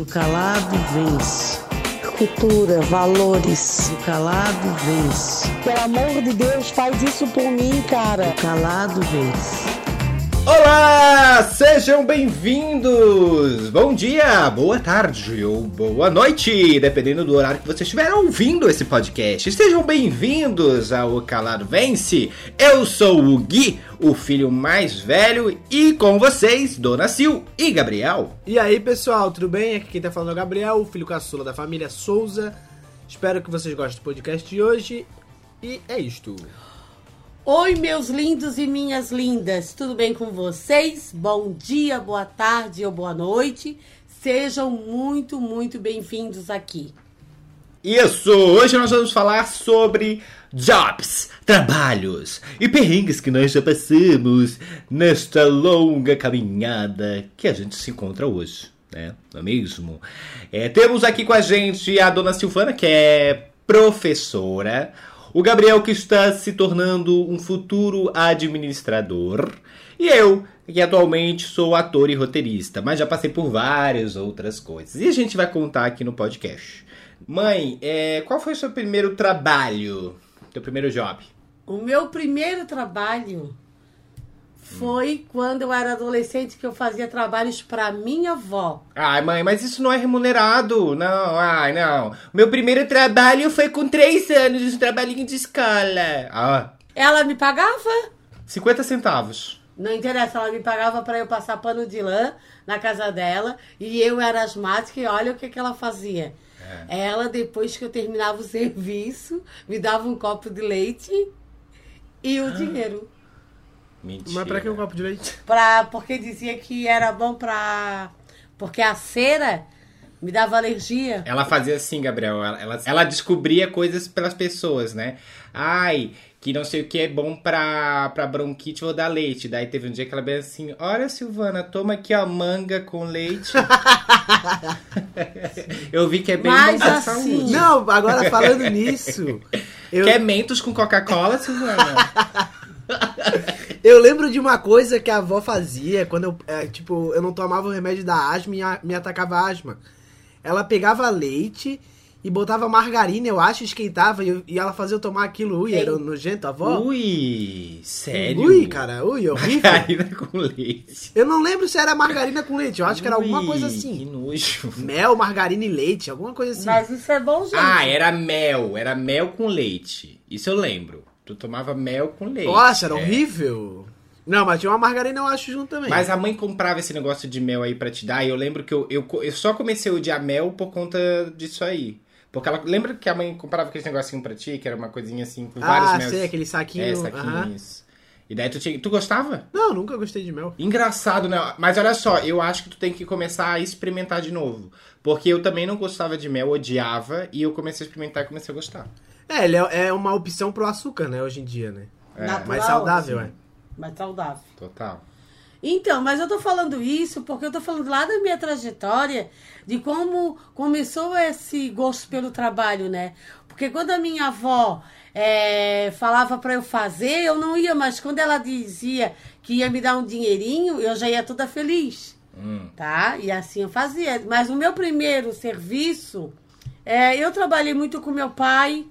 O calado vence. Cultura, valores. O calado vence. Pelo amor de Deus, faz isso por mim, cara. O calado vence. Olá, sejam bem-vindos! Bom dia, boa tarde ou boa noite, dependendo do horário que você estiver ouvindo esse podcast. Sejam bem-vindos ao Calado Vence. Eu sou o Gui, o filho mais velho, e com vocês, Dona Sil e Gabriel. E aí, pessoal, tudo bem? Aqui quem tá falando é o Gabriel, o filho caçula da família Souza. Espero que vocês gostem do podcast de hoje. E é isto. Oi, meus lindos e minhas lindas, tudo bem com vocês? Bom dia, boa tarde ou boa noite. Sejam muito, muito bem-vindos aqui. Isso! Hoje nós vamos falar sobre jobs, trabalhos e perrengues que nós já passamos nesta longa caminhada que a gente se encontra hoje, né? Não é mesmo? É, temos aqui com a gente a dona Silvana, que é professora, o Gabriel, que está se tornando um futuro administrador, e eu, que atualmente sou ator e roteirista, mas já passei por várias outras coisas. E a gente vai contar aqui no podcast. Mãe, é, qual foi o seu primeiro trabalho? Teu primeiro job? O meu primeiro trabalho foi quando eu era adolescente que eu fazia trabalhos para minha avó. Ai, mãe, mas isso não é remunerado. Não, ai, não. Meu primeiro trabalho foi com três anos, um trabalhinho de escola. Ah, Ela me pagava? 50 centavos. Não interessa, ela me pagava para eu passar pano de lã na casa dela e eu era asmática e olha o que, que ela fazia. Ela, depois que eu terminava o serviço, me dava um copo de leite e o dinheiro. Mentira. Mas pra que um copo de leite? Pra, porque dizia que era bom pra. Porque a cera me dava alergia. Ela fazia assim, Gabriel. Ela, ela, ela descobria coisas pelas pessoas, né? Ai, que não sei o que é bom pra, pra bronquite, vou dar leite. Daí teve um dia que ela veio assim: Olha, Silvana, toma aqui a manga com leite. Eu vi que é bem Mas bom pra assim- saúde. Não, agora falando nisso, eu, Quer mentos com Coca-Cola, Silvana? Eu lembro de uma coisa que a avó fazia quando eu, é, tipo, eu não tomava o remédio da asma e a- me atacava asma. Ela pegava leite e botava margarina, eu acho, esquentava e, e ela fazia eu tomar aquilo. Ui, era nojento, a avó? Ui, sério? Ui, cara, ui, horrível. Margarina com leite. Eu não lembro se era margarina com leite, eu acho que era alguma Ui, coisa Que assim. nojo. Mel, margarina e leite, alguma coisa assim. Mas isso é bom, gente. Ah, era mel. Era mel com leite. Isso eu lembro. Tu tomava mel com leite. Nossa, era É. horrível. Não, mas tinha uma margarina, eu acho, junto também. Mas a mãe comprava esse negócio de mel aí pra te dar. E eu lembro que eu, eu, eu só comecei a odiar mel por conta disso aí. Porque ela lembra que a mãe comprava aquele negocinho pra ti, que era uma coisinha assim com vários ah, mel. sei, aquele saquinho. É, aham. saquinhos. E daí tu tinha. Tu gostava? Não, nunca gostei de mel. Engraçado, né? Mas olha só, eu acho que tu tem que começar a experimentar de novo. Porque eu também não gostava de mel, odiava, e eu comecei a experimentar e comecei a gostar. É, ele é, é uma opção pro açúcar, né, hoje em dia, né? Natural, Mais saudável, assim. é. Mais saudável. Total. Então, mas eu tô falando isso porque eu tô falando lá da minha trajetória, de como começou esse gosto pelo trabalho, né? Porque quando a minha avó é, falava pra eu fazer, eu não ia, mas quando ela dizia que ia me dar um dinheirinho, eu já ia toda feliz, tá? E assim eu fazia. Mas o meu primeiro serviço, é, eu trabalhei muito com meu pai,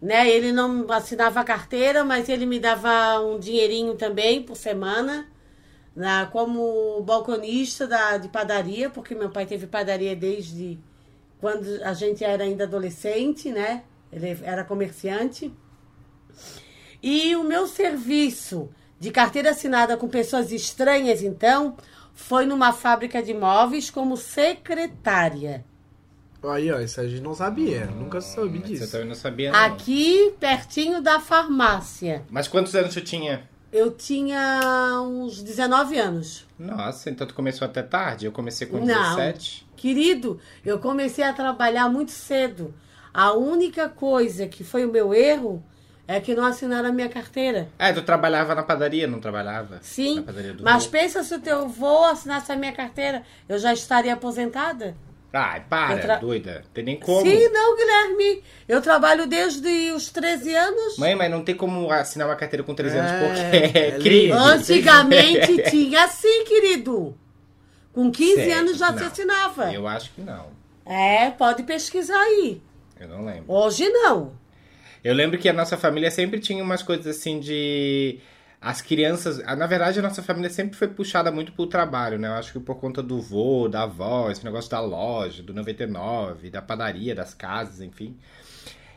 né? Ele não assinava carteira, mas ele me dava um dinheirinho também por semana na, como balconista da, de padaria, porque meu pai teve padaria desde quando a gente era ainda adolescente, né? Ele era comerciante. E o meu serviço de carteira assinada com pessoas estranhas, então, foi numa fábrica de móveis como secretária. Aí, ó, isso a gente não sabia. Nunca soube Você disso. também não sabia, não. Aqui, pertinho da farmácia. Mas quantos anos tu tinha? Eu tinha uns 19 anos. Nossa, então tu começou até tarde? Eu comecei com Não. 17. Querido, eu comecei a trabalhar muito cedo. A única coisa que foi o meu erro é que não assinaram a minha carteira. Ah, tu trabalhava na padaria, não trabalhava? Sim, Na padaria do mas Rio? pensa se o teu avô assinasse a minha carteira, eu já estaria aposentada? Ai, para, tra- doida. Tem nem como. Sim, não, Guilherme. Eu trabalho desde os 13 anos. Mãe, mas não tem como assinar uma carteira com 13 anos É, porque é é crime. Antigamente tinha assim, querido. Com 15 Certo, anos já se não. assinava. Eu acho que não. É, pode pesquisar aí. Eu não lembro. Hoje não. Eu lembro que a nossa família sempre tinha umas coisas assim de. As crianças. Na verdade, a nossa família sempre foi puxada muito pro trabalho, né? Eu acho que por conta do vô, da avó, esse negócio da loja, do 99, da padaria, das casas, enfim.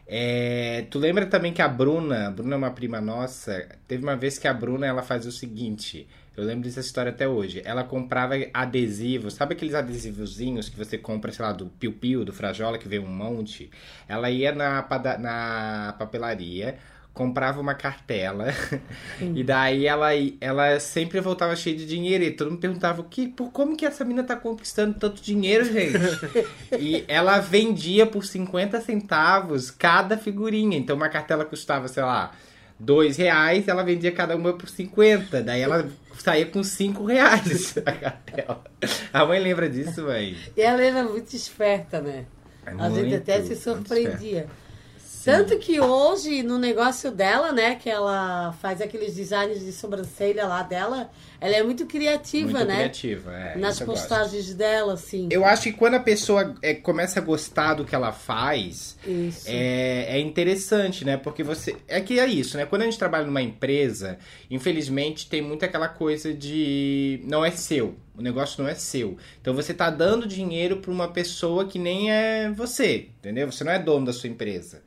É, tu lembra também que a Bruna, a Bruna é uma prima nossa, teve uma vez que a Bruna ela faz o seguinte, eu lembro dessa história até hoje. Ela comprava adesivos, sabe aqueles adesivozinhos que você compra, sei lá, do Piu Piu, do Frajola, que vem um monte? Ela ia na, na papelaria, comprava uma cartela, e daí ela, ela sempre voltava cheia de dinheiro. E todo mundo perguntava: que, por, como que essa mina tá conquistando tanto dinheiro, gente? e ela vendia por 50 centavos cada figurinha. Então uma cartela custava, sei lá, dois reais, ela vendia cada uma por 50. Daí ela saía com 5 reais a cartela. A mãe lembra disso, mãe? E ela era muito esperta, né? É a gente muito, até se muito Tanto que hoje, no negócio dela, né, que ela faz aqueles designs de sobrancelha lá dela, ela é muito criativa, Muito né? criativa, é. Nas eu gosto. postagens dela, assim. Eu acho que quando a pessoa é, começa a gostar do que ela faz, Isso. é, é interessante, né? Porque você. É que é isso, né? Quando a gente trabalha numa empresa, infelizmente tem muito aquela coisa de. Não é seu. O negócio não é seu. Então você tá dando dinheiro pra uma pessoa que nem é você, entendeu? Você não é dono da sua empresa.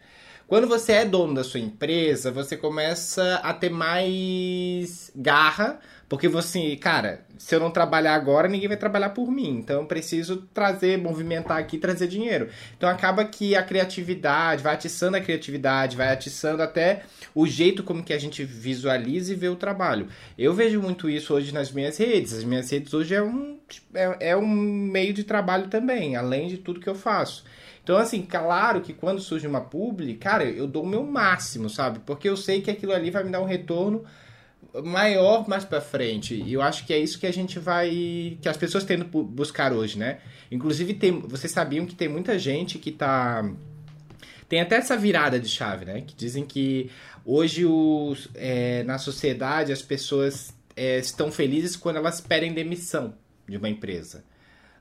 Quando você é dono da sua empresa, você começa a ter mais garra, porque você, cara, se eu não trabalhar agora, ninguém vai trabalhar por mim. Então eu preciso trazer, movimentar aqui, trazer dinheiro. Então acaba que a criatividade, vai atiçando a criatividade, vai atiçando até o jeito como que a gente visualiza e vê o trabalho. Eu vejo muito isso hoje nas minhas redes. As minhas redes hoje é um, é, é um meio de trabalho também, além de tudo que eu faço. Então, assim, claro que quando surge uma publi, cara, eu dou o meu máximo, sabe? Porque eu sei que aquilo ali vai me dar um retorno maior mais pra frente. E eu acho que é isso que a gente vai. que as pessoas tendem bu- buscar hoje, né? Inclusive, tem, vocês sabiam que tem muita gente que tá. Tem até essa virada de chave, né? Que dizem que hoje os, é, na sociedade as pessoas é, estão felizes quando elas pedem demissão de uma empresa.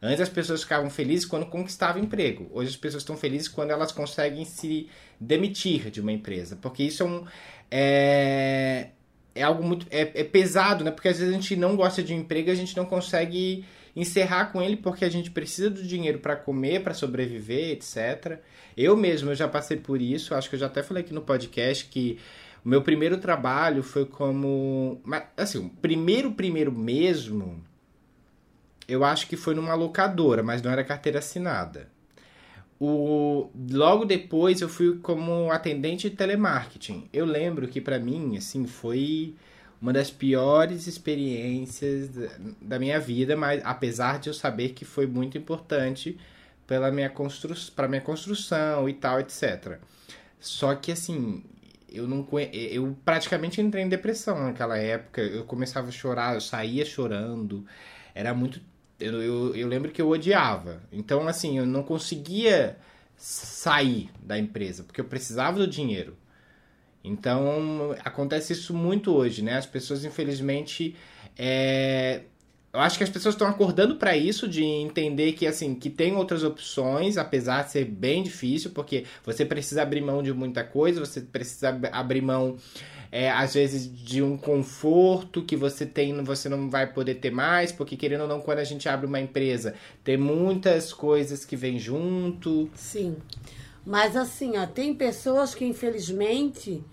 Antes as pessoas ficavam felizes quando conquistavam emprego. Hoje as pessoas estão felizes quando elas conseguem se demitir de uma empresa. Porque isso é um. É, é algo muito. É, é pesado, né? Porque às vezes a gente não gosta de um emprego e a gente não consegue encerrar com ele porque a gente precisa do dinheiro para comer, para sobreviver, etc. Eu mesmo eu já passei por isso. Acho que eu já até falei aqui no podcast que o meu primeiro trabalho foi como. Assim, o primeiro, primeiro mesmo eu acho que foi numa locadora, mas não era carteira assinada. O, logo depois eu fui como atendente de telemarketing. Eu lembro que para mim, assim, foi uma das piores experiências da, minha vida, mas apesar de eu saber que foi muito importante pela minha constru, para minha construção e tal, etc. Só que assim, eu não eu praticamente entrei em depressão naquela época. Eu começava a chorar, eu saía chorando. Era muito eu, eu, eu lembro que eu odiava. Então, assim, eu não conseguia sair da empresa, porque eu precisava do dinheiro. Então, acontece isso muito hoje, né? As pessoas, infelizmente, é... eu acho que as pessoas estão acordando para isso, de entender que, assim, que tem outras opções, apesar de ser bem difícil, porque você precisa abrir mão de muita coisa, você precisa ab- abrir mão é, às vezes de um conforto que você tem, você não vai poder ter mais, porque querendo ou não, quando a gente abre uma empresa, tem muitas coisas que vêm junto. Sim. Mas assim, ó, tem pessoas que infelizmente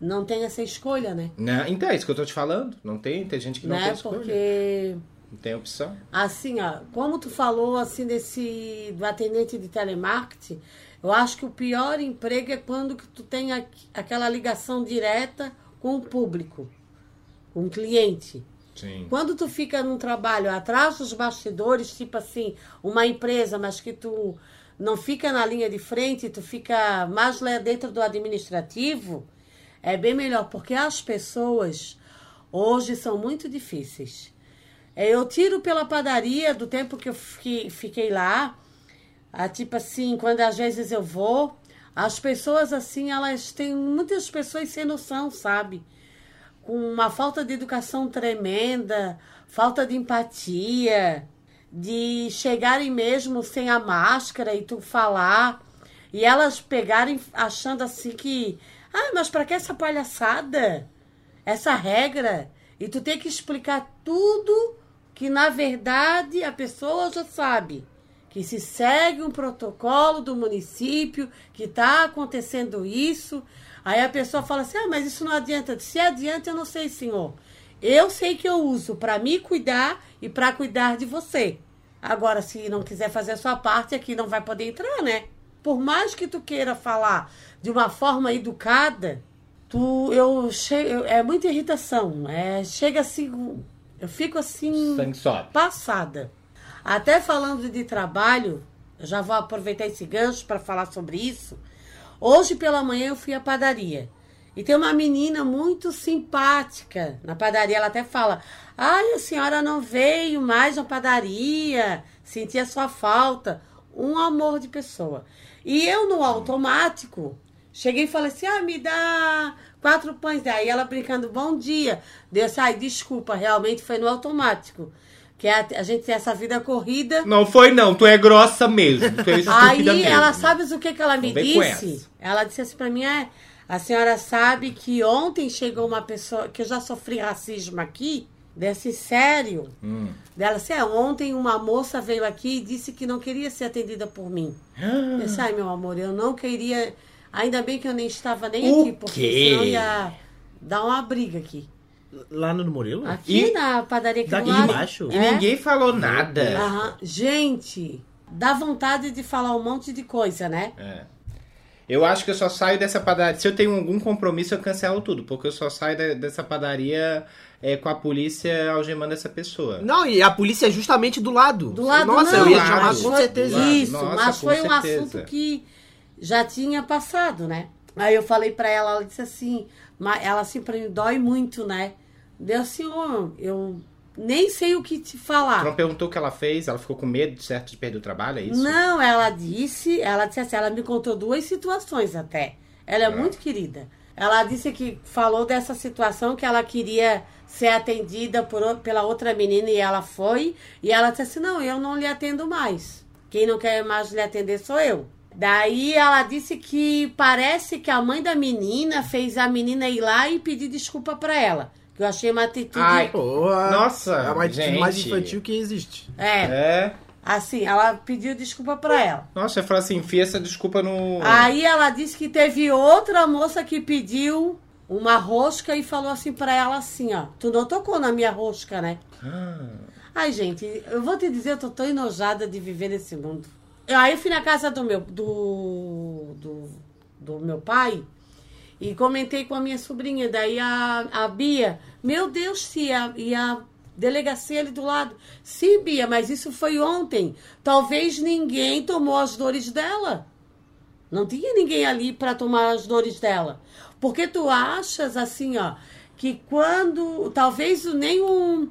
não têm essa escolha, né? Né? Então é isso que eu tô te falando. Não tem, tem gente que não tem né? escolha. Porque Não tem opção. assim, ó, como tu falou assim desse do atendente de telemarketing, eu acho que o pior emprego é quando que tu tem aqu- aquela ligação direta com o público, com o cliente. Sim. Quando tu fica num trabalho atrás dos bastidores, tipo assim, uma empresa, mas que tu não fica na linha de frente, tu fica mais lá dentro do administrativo, é bem melhor, porque as pessoas hoje são muito difíceis. É, Eu tiro pela padaria do tempo que eu fiquei, lá, tipo assim, quando às vezes eu vou, as pessoas assim, elas têm muitas pessoas sem noção, sabe? Com uma falta de educação tremenda, falta de empatia, de chegarem mesmo sem a máscara e tu falar. E elas pegarem achando assim que. Ah, mas pra que essa palhaçada? Essa regra? E tu tem que explicar tudo que na verdade a pessoa já sabe. Que se segue um protocolo do município, que está acontecendo isso. Aí a pessoa fala assim: ah, mas isso não adianta. Se adianta, eu não sei, senhor. Eu sei que eu uso para me cuidar e para cuidar de você. Agora, se não quiser fazer a sua parte, aqui não vai poder entrar, né? Por mais que tu queira falar de uma forma educada, tu eu chego é muita irritação, é chega assim, eu fico assim Sangue sobe. passada. Até falando de trabalho, eu já vou aproveitar esse gancho para falar sobre isso. Hoje pela manhã eu fui à padaria. E tem uma menina muito simpática na padaria. Ela até fala: Ai, a senhora não veio mais na padaria. Senti a sua falta. Um amor de pessoa. E eu, no automático, cheguei e falei assim: Ah, me dá quatro pães. Daí ela brincando: Bom dia. Deus, ai, desculpa, realmente foi no automático. Que a, a gente tem essa vida corrida. Não foi não, tu é grossa mesmo. Tu é Aí mesmo. ela sabe o que, que ela me com disse? essa. Ela disse assim pra mim, é, a senhora sabe que ontem chegou uma pessoa, que eu já sofri racismo aqui, desse sério. Hum. Dela assim, é, ontem uma moça veio aqui e disse que não queria ser atendida por mim. Eu disse, ai meu amor, eu não queria, ainda bem que eu nem estava nem O aqui, porque quê? senão ia dar uma briga aqui. Lá no Murilo? Aqui E- na padaria aqui Daqui lado. embaixo? E É? ninguém falou nada. Aham. Gente, dá vontade de falar um monte de coisa, né? É. Eu acho que eu só saio dessa padaria. Se eu tenho algum compromisso, eu cancelo tudo. Porque eu só saio de- dessa padaria é, com a polícia algemando essa pessoa. Não, e a polícia é justamente do lado. Do lado Nossa, não, eu ia do chamar lado. com certeza. Isso, Nossa, mas foi um certeza. assunto que já tinha passado, né? Aí eu falei pra ela, ela disse assim, mas ela assim pra mim, dói muito, né? Deu assim, ó, eu nem sei o que te Tu falar. não perguntou o que ela fez? Ela ficou com medo, certo, de perder o trabalho? É isso? Não, ela disse, ela disse assim, ela me contou duas situações até. Ela é muito querida. Ela disse que falou dessa situação que ela queria ser atendida por, pela outra menina e ela foi. E ela disse assim: não, eu não lhe atendo mais. Quem não quer mais lhe atender sou eu. Daí ela disse que parece que a mãe da menina fez a menina ir lá e pedir desculpa pra ela. Que eu achei uma atitude. Ai, Porra, Nossa, é a mais, gente. mais infantil que existe. É, É. assim, ela pediu desculpa pra ela. Nossa, eu falo assim, enfia essa desculpa no. Aí ela disse que teve outra moça que pediu uma rosca e falou assim pra ela assim, ó, tu não tocou na minha rosca, né? Ah. Ai, gente, eu vou te dizer, eu tô tão enojada de viver nesse mundo. Eu- Aí eu fui na casa do meu, do, do, do meu pai e comentei com a minha sobrinha. Daí a, a Bia, meu Deus, tia, e a delegacia ali do lado. Sim, Bia, mas isso foi ontem. Talvez ninguém tomou as dores dela. Não tinha ninguém ali para tomar as dores dela. Porque tu achas assim, ó, que quando talvez nem o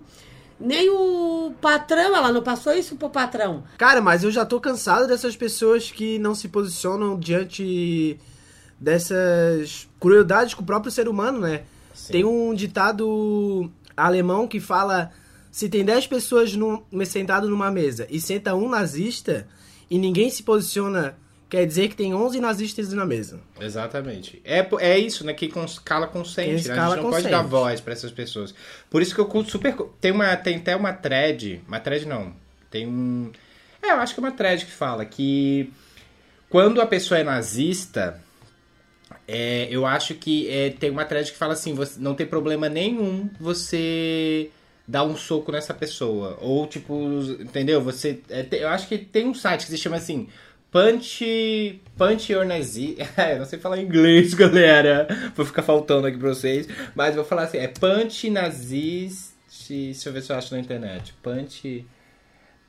nem o patrão, ela não passou isso pro patrão. Cara, mas eu já tô cansado dessas pessoas que não se posicionam diante dessas crueldades com o próprio ser humano, né? Sim. Tem um ditado alemão que fala: se tem 10 pessoas num, sentado numa mesa e senta um nazista e ninguém se posiciona, quer dizer que tem 11 nazistas na mesa. Exatamente. É, é isso, né? Que cons- cala consente. Quem né? A gente não pode consente. dar voz pra essas pessoas. Por isso que eu super. Tem, uma, tem até uma thread. Uma thread não. Tem um. É, eu acho que é uma thread que fala que quando a pessoa é nazista. É, eu acho que é, tem uma thread que fala assim: você, não tem problema nenhum você dar um soco nessa pessoa. Ou, tipo, entendeu? Você. é, te- eu acho que tem um site que se chama assim. Punch. Punch Your Nazi. eu não sei falar inglês, galera. Vou ficar faltando aqui pra vocês. Mas vou falar assim: é Punch Nazis. Deixa eu ver se eu acho na internet. Punch.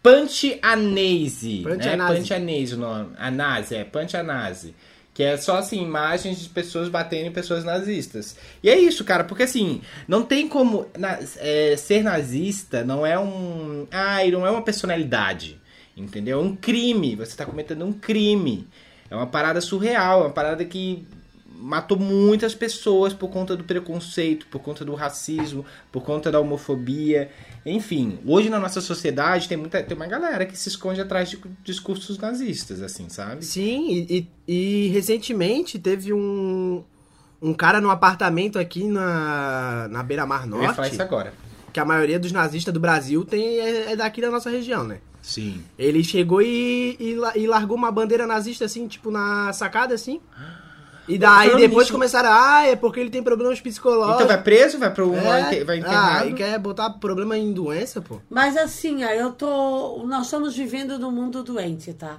Punch Anase. Punch né? Anase. Punch Anase o nome. Anase, é. Punch Anase. Que é só, assim, imagens de pessoas batendo em pessoas nazistas. E é isso, cara, porque assim, não tem como. na- é, ser nazista não é um. Ai, não é uma personalidade. Entendeu? É um crime. Você tá cometendo um crime. É uma parada surreal, é uma parada que matou muitas pessoas por conta do preconceito, por conta do racismo, por conta da homofobia. Enfim, hoje na nossa sociedade tem muita tem uma galera que se esconde atrás de discursos nazistas, assim, sabe? Sim, e, e- e recentemente teve um, um cara num apartamento aqui na, na Beira-Mar Eu ia falar Norte, isso agora. que a maioria dos nazistas do Brasil tem, é, é daqui da nossa região, né? Sim. Ele chegou e, e, e largou uma bandeira nazista, assim, tipo, na sacada, assim. E daí depois nisso- começaram, ah, é porque ele tem problemas psicológicos. Então vai preso, vai pro É, vai ah, internado. e quer botar problema em doença, pô? Mas assim, eu tô. Nós estamos vivendo num mundo doente, tá?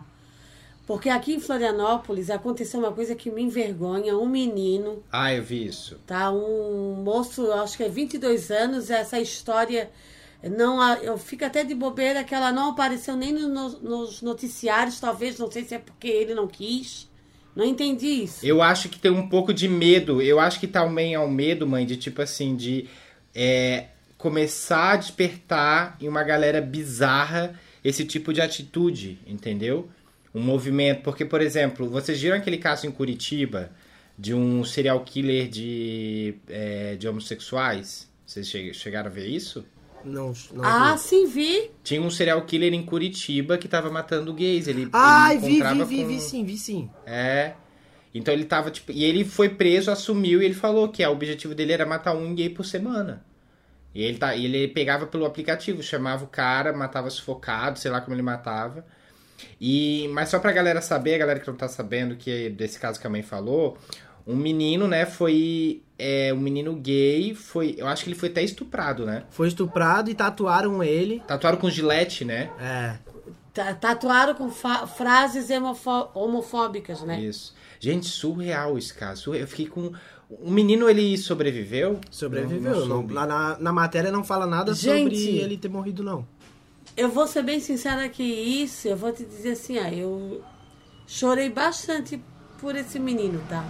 Porque aqui em Florianópolis aconteceu uma coisa que me envergonha. Um menino, Ah, eu vi isso. tá? Um moço, acho que é 22 anos, essa história. Não, eu fico até de bobeira que ela não apareceu nem no- nos noticiários, talvez, não sei se é porque ele não quis. Não entendi isso. Eu acho que tem um pouco de medo. Eu acho que também é um medo, mãe, de tipo assim, de é, começar a despertar em uma galera bizarra esse tipo de atitude, entendeu? Um movimento. Porque, por exemplo, vocês viram aquele caso em Curitiba de um serial killer de, é, de homossexuais? Vocês che- chegaram a ver isso? Não, não Ah, vi. sim, vi. Tinha um serial killer em Curitiba que tava matando gays. Ele, Ai, ele vi, vi, vi, com- vi sim, vi sim. É. Então ele tava, tipo. E ele foi preso, assumiu e ele falou que o objetivo dele era matar um gay por semana. E ele, tá, ele pegava pelo aplicativo, chamava o cara, matava sufocado, sei lá como ele matava. E, mas só pra galera saber, a galera que não tá sabendo que desse caso que a mãe falou, um menino, né, foi. É, um menino gay, foi. Eu acho que ele foi até estuprado, né? Foi estuprado e tatuaram ele. Tatuaram com gilete, né? É. Ta- Tatuaram com frases homofó- homofóbicas, né? Isso. Gente, surreal esse caso. Eu fiquei com. O menino, ele sobreviveu? Sobreviveu. Não- não Não, na, na matéria não fala nada Gente. sobre ele ter morrido, não. Eu vou ser bem sincera que isso, eu vou te dizer assim, ó, eu chorei bastante por esse menino, tá?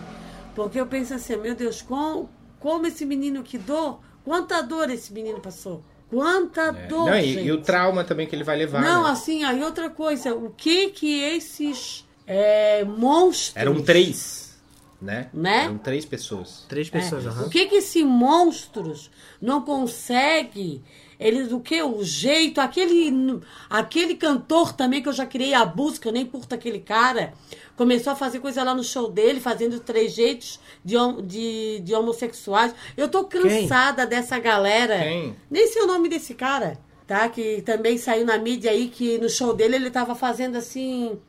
Porque eu penso assim, meu Deus, com, como esse menino que dor, quanta dor esse menino passou. Quanta É. dor, Não, e, gente. e o trauma também que ele vai levar. Não, né? assim, aí outra coisa, o que que esses é, monstros... Eram três, né? Né? Eram três pessoas. Três pessoas, É. aham. O que que esse monstros não consegue? Eles o que o jeito, aquele aquele cantor também que eu já criei abuso, que eu nem curto aquele cara, começou a fazer coisa lá no show dele, fazendo trejeitos de, de, de homossexuais. Eu tô cansada dessa galera. Quem? Nem sei o nome desse cara, tá? Que também saiu na mídia aí que no show dele ele tava fazendo assim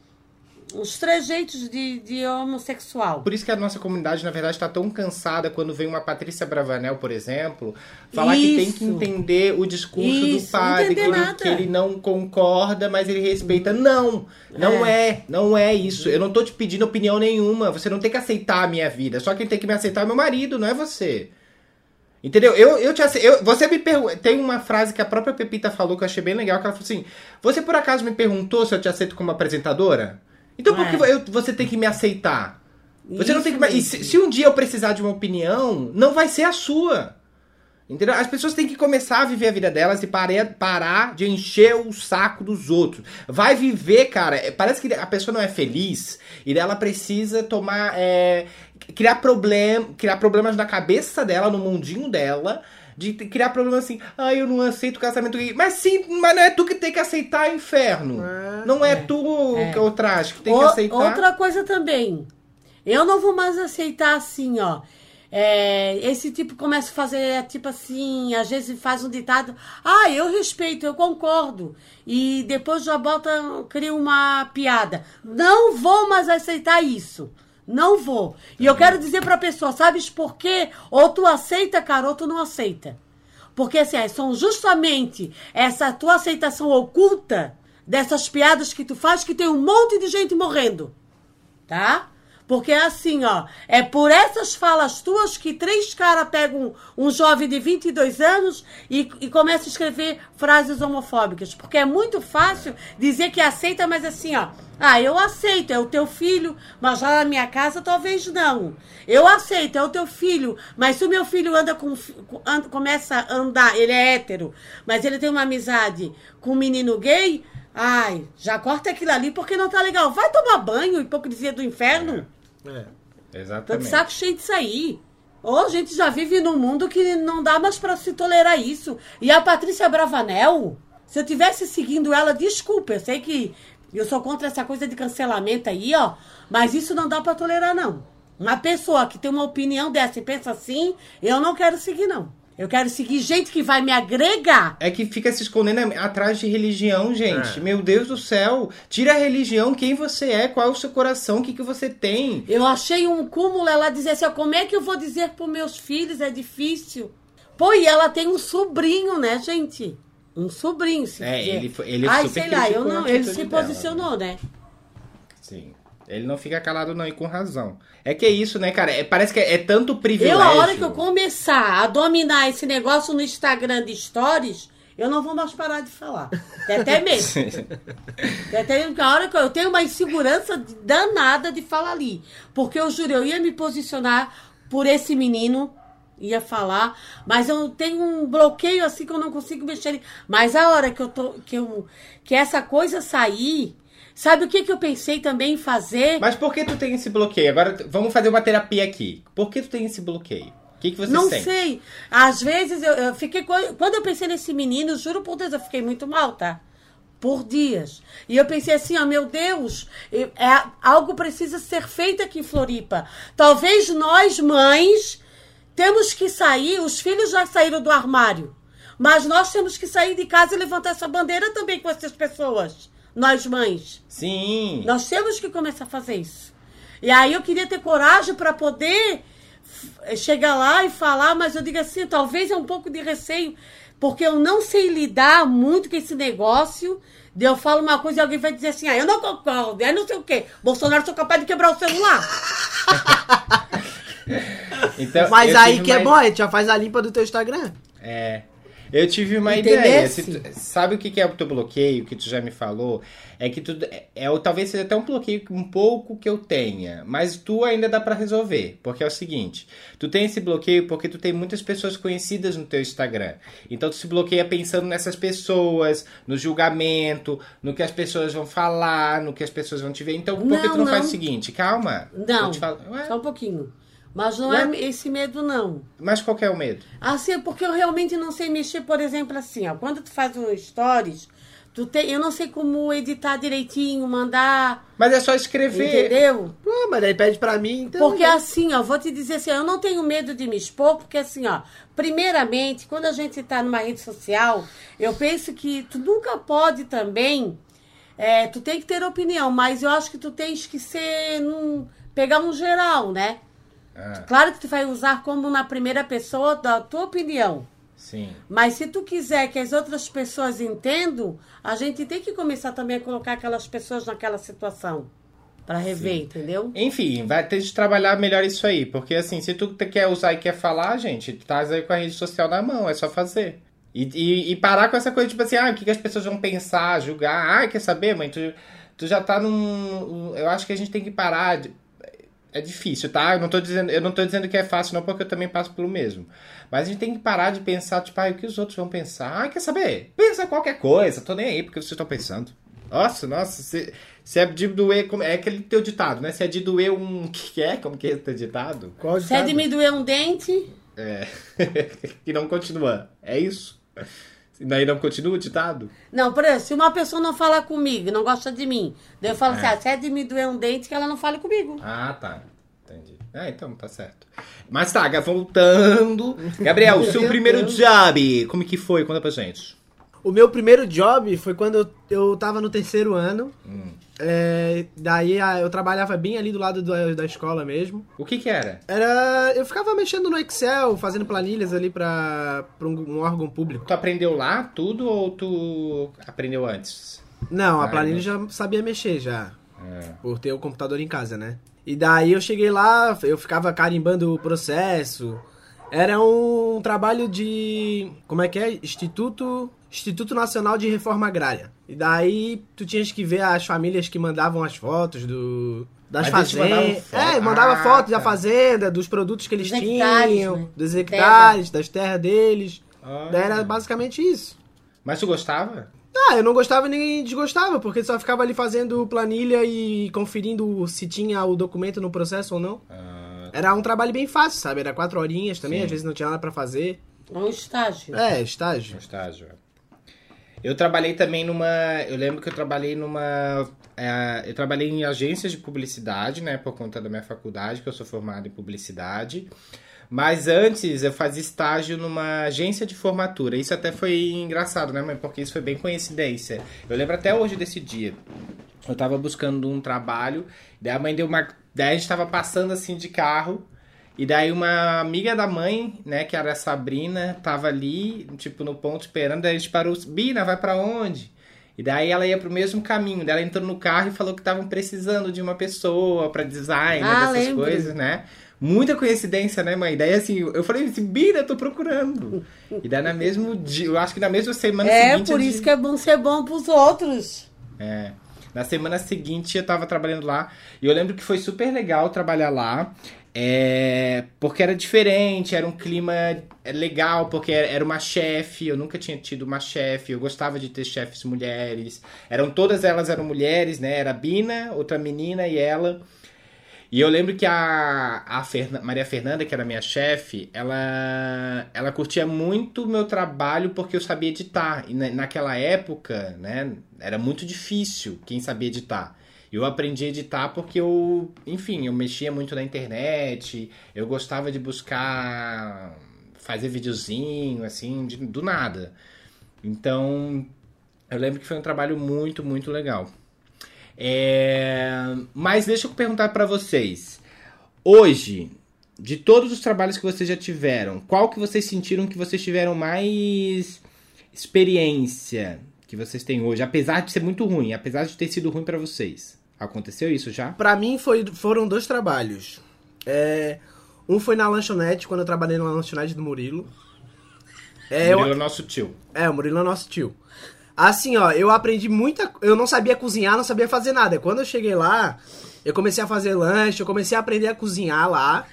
uns trejeitos de, de homossexual. Por isso que a nossa comunidade, na verdade, está tão cansada quando vem uma Patrícia Bravanel, por exemplo, falar que tem que Isso. entender o discurso Isso, do padre, que ele, que ele não concorda, mas ele respeita. Não, não é. não é isso. Eu não tô te pedindo opinião nenhuma. Você não tem que aceitar a minha vida. Só quem tem que me aceitar é meu marido, não é você. Entendeu? Eu, eu te eu, Você me pergunta. Tem uma frase que a própria Pepita falou que eu achei bem legal, que ela falou assim: Você por acaso me perguntou se eu te aceito como apresentadora? Então por que É. eu- você tem que me aceitar? Você não Isso tem que. Se, se um dia eu precisar de uma opinião, não vai ser a sua. Entendeu? As pessoas têm que começar a viver a vida delas e parar, parar de encher o saco dos outros. Vai viver, cara. É, Parece que a pessoa não é feliz e ela precisa tomar. é, criar, problem, criar problemas na cabeça dela, no mundinho dela. De criar problemas assim, ah, eu não aceito casamento gay. Mas sim, mas não é tu que tem que aceitar, inferno. não é, tu que é o traje que tem que O- aceitar. Outra coisa também. Eu não vou mais aceitar assim, ó. É, esse tipo começa a fazer, tipo assim, às vezes faz um ditado. Ah, eu respeito, eu concordo. E depois já bota, cria uma piada. Não vou mais aceitar isso. Não vou. E eu quero dizer pra pessoa, sabes por quê? Ou tu aceita, cara, ou tu não aceita. Porque assim, é, são justamente essa tua aceitação oculta dessas piadas que tu faz que tem um monte de gente morrendo. Tá? Porque é assim, ó, é por essas falas tuas que três caras pegam um, um jovem de 22 anos e, e começam a escrever frases homofóbicas. Porque é muito fácil dizer que aceita, mas assim, ó, ah, eu aceito, é o teu filho, mas lá na minha casa talvez não. Eu aceito, é o teu filho, mas se o meu filho anda com, anda- começa a andar, ele é hétero, mas ele tem uma amizade com um menino gay, ai, já corta aquilo ali porque não tá legal. Vai tomar banho, hipocrisia do inferno. É. Tô de Exatamente. saco cheio disso aí. Ô, a gente já vive num mundo que não dá mais pra se tolerar isso. E a Patrícia Bravanel, se eu tivesse seguindo ela, desculpa, eu sei que eu sou contra essa coisa de cancelamento aí, ó, mas isso não dá pra tolerar, não. Uma pessoa que tem uma opinião dessa e pensa assim, eu não quero seguir, não. Eu quero seguir gente que vai me agregar. É que fica se escondendo atrás de religião, gente. É. Meu Deus do céu. Tira a religião, quem você é, qual é o seu coração, o que, que você tem. Eu achei um cúmulo ela dizer assim, ó, como é que eu vou dizer pros meus filhos? É difícil. Pô, e ela tem um sobrinho, né, gente? Um sobrinho, se É, ele foi- ele Ai, super sei lá, eu criticou a não, ele atitude se dela, posicionou, né? Sim. Ele não fica calado, não, e com razão. É que é isso, né, cara? É- parece que é, é tanto privilégio. Eu, a hora que eu começar a dominar esse negócio no Instagram de stories, eu não vou mais parar de falar. Tem até medo. Tem até medo, porque a hora que eu, eu tenho uma insegurança danada de falar ali. Porque eu juro, eu ia me posicionar por esse menino, ia falar, mas eu tenho um bloqueio assim que eu não consigo mexer. Mas a hora que eu tô. que, eu, que essa coisa sair. Sabe o que, que eu pensei também em fazer? Mas por que tu tem esse bloqueio? Agora, vamos fazer uma terapia aqui. Por que tu tem esse bloqueio? O que, que você Não sente? sei. Às vezes eu, eu fiquei. Quando eu pensei nesse menino, juro por Deus, eu fiquei muito mal, tá? Por dias. E eu pensei assim, ó, meu Deus, eu- é, algo precisa ser feito aqui em Floripa. Talvez nós, mães, temos que sair, os filhos já saíram do armário. Mas nós temos que sair de casa e levantar essa bandeira também com essas pessoas. Nós, mães. Sim. Nós temos que começar a fazer isso. E aí eu queria ter coragem para poder f- chegar lá e falar, mas eu digo assim, talvez é um pouco de receio, porque eu não sei lidar muito com esse negócio. De eu falo uma coisa e alguém vai dizer assim, ah, eu não concordo, é não sei o quê. Bolsonaro sou capaz de quebrar o celular. Então, Mas aí que é uma- bom, a já faz a limpa do teu Instagram. É. Eu tive uma Entendesse? ideia. Tu- sabe o que é o teu bloqueio, que tu já me falou? É que tu. É, é, talvez seja até um bloqueio um pouco que eu tenha. Mas tu ainda dá pra resolver. Porque é o seguinte: tu tem esse bloqueio porque tu tem muitas pessoas conhecidas no teu Instagram. Então tu se bloqueia pensando nessas pessoas, no julgamento, no que as pessoas vão falar, no que as pessoas vão te ver. Então por que tu não, faz não. o seguinte? Calma. Não, falo, só um pouquinho. Mas não Ué? é esse medo, não. mas qual que é o medo? Assim, é porque eu realmente não sei mexer, por exemplo, assim, ó. Quando tu faz um stories, tu tem, eu não sei como editar direitinho, mandar, Mas é só escrever. entendeu? Pô, mas aí pede pra mim, então. Porque assim, ó, vou te dizer assim, eu não tenho medo de me expor, porque assim, ó, primeiramente, quando a gente tá numa rede social, eu penso que tu nunca pode também, é, tu tem que ter opinião, mas eu acho que tu tens que ser, num, pegar um geral, né? Ah, Claro que tu vai usar como na primeira pessoa da tua opinião. sim. Mas se tu quiser que as outras pessoas entendam, a gente tem que começar também a colocar aquelas pessoas naquela situação. Pra rever, entendeu? Enfim, vai ter de trabalhar melhor isso aí. Porque assim, se tu quer usar e quer falar, gente, tu tá aí com a rede social na mão, é só fazer. E, e, e parar com essa coisa, tipo assim, ah, o que, que as pessoas vão pensar, julgar. Ah, quer saber, mãe? Tu, tu já tá num. Eu acho que a gente tem que parar. de- é difícil, tá? Eu não, tô dizendo, eu não tô dizendo que é fácil, não, porque eu também passo pelo mesmo. Mas a gente tem que parar de pensar, tipo, ah, o que os outros vão pensar? Ah, quer saber? Pensa qualquer coisa, tô nem aí porque vocês estão pensando. Nossa, nossa, se, se é de doer, como- é aquele teu ditado, né? Se é de doer um. O que é? Como que é teu ditado? Qual Se é de me doer um dente, É. que não continua. É isso? E daí não continua o ditado? Não, por exemplo, se uma pessoa não fala comigo, não gosta de mim, daí eu falo assim, ah, se é de me doer um dente, que ela não fale comigo. Ah, tá. Entendi. Ah, então tá certo. Mas tá, voltando. Gabriel, seu primeiro job, como que foi? Conta pra gente. O meu primeiro job foi quando eu, eu tava no terceiro ano. Hum. É, daí eu trabalhava bem ali do lado da, da escola mesmo. O que que era? Era. Eu ficava mexendo no Excel, fazendo planilhas ali pra, pra um, um órgão público. Tu aprendeu lá tudo ou tu aprendeu antes? Não, a Ah, planilha já sabia mexer já. É. Por ter o computador em casa, né? E daí eu cheguei lá, eu ficava carimbando o processo. Era um trabalho de. Como é que é? Instituto. Instituto Nacional de Reforma Agrária. E daí tu tinhas que ver as famílias que mandavam as fotos do. Das Mas fazendas. foto? É, mandava Ah, fotos da tá. fazenda, dos produtos que eles Dos hectares, tinham, né? dos hectares, das terras deles. Ah. Daí era basicamente isso. Mas tu gostava? Ah, eu não gostava nem desgostava, porque só ficava ali fazendo planilha e conferindo se tinha o documento no processo ou não. Ah, Era um trabalho bem fácil, sabe? Era quatro horinhas também, Sim. às vezes não tinha nada pra fazer. É um estágio. É, estágio. No estágio. Eu trabalhei também numa. Eu lembro que eu trabalhei numa. é, eu trabalhei em agências de publicidade, né? Por conta da minha faculdade, que eu sou formado em publicidade. Mas antes eu fazia estágio numa agência de formatura. Isso até foi engraçado, né, mãe? Porque isso foi bem coincidência. Eu lembro até hoje desse dia. Eu tava buscando um trabalho, daí a mãe deu uma. Daí a gente tava passando assim de carro. E daí uma amiga da mãe, né, que era a Sabrina, tava ali, tipo, no ponto esperando, daí a gente parou, Bina, vai pra onde? E daí ela ia pro mesmo caminho, daí ela entrou no carro e falou que estavam precisando de uma pessoa pra design, Ah, dessas lembro. coisas, né? Muita coincidência, né, mãe? Daí assim, eu falei assim, Bina, tô procurando. E daí na mesmo dia, eu acho que na mesma semana É, seguinte. por a isso que é bom ser bom pros outros. é. Na semana seguinte eu tava trabalhando lá e eu lembro que foi super legal trabalhar lá. É, porque era diferente, era um clima legal, porque era uma chefe, eu nunca tinha tido uma chefe, eu gostava de ter chefes mulheres. Eram todas elas eram mulheres, né? Era a Bina, outra menina e ela. E eu lembro que a, a Maria Fernanda, que era minha chefe, ela, ela curtia muito o meu trabalho porque eu sabia editar. E na, naquela época, né, era muito difícil quem sabia editar. Eu aprendi a editar porque eu, enfim, eu mexia muito na internet, eu gostava de buscar fazer videozinho, assim, de- do nada. Então, eu lembro que foi um trabalho muito, muito legal. É, Mas deixa eu perguntar pra vocês. Hoje, de todos os trabalhos que vocês já tiveram, qual que vocês sentiram que vocês tiveram mais experiência que vocês têm hoje? Apesar de ser muito ruim, apesar de ter sido ruim pra vocês. Aconteceu isso já? Pra mim foi, foram dois trabalhos. É, um foi na lanchonete, quando eu trabalhei na lanchonete do Murilo. É, eu- Murilo é nosso tio. É, o Murilo é nosso tio. Assim, ó, eu aprendi muita. Eu não sabia cozinhar, não sabia fazer nada. Quando eu cheguei lá, eu comecei a fazer lanche, eu comecei a aprender a cozinhar lá.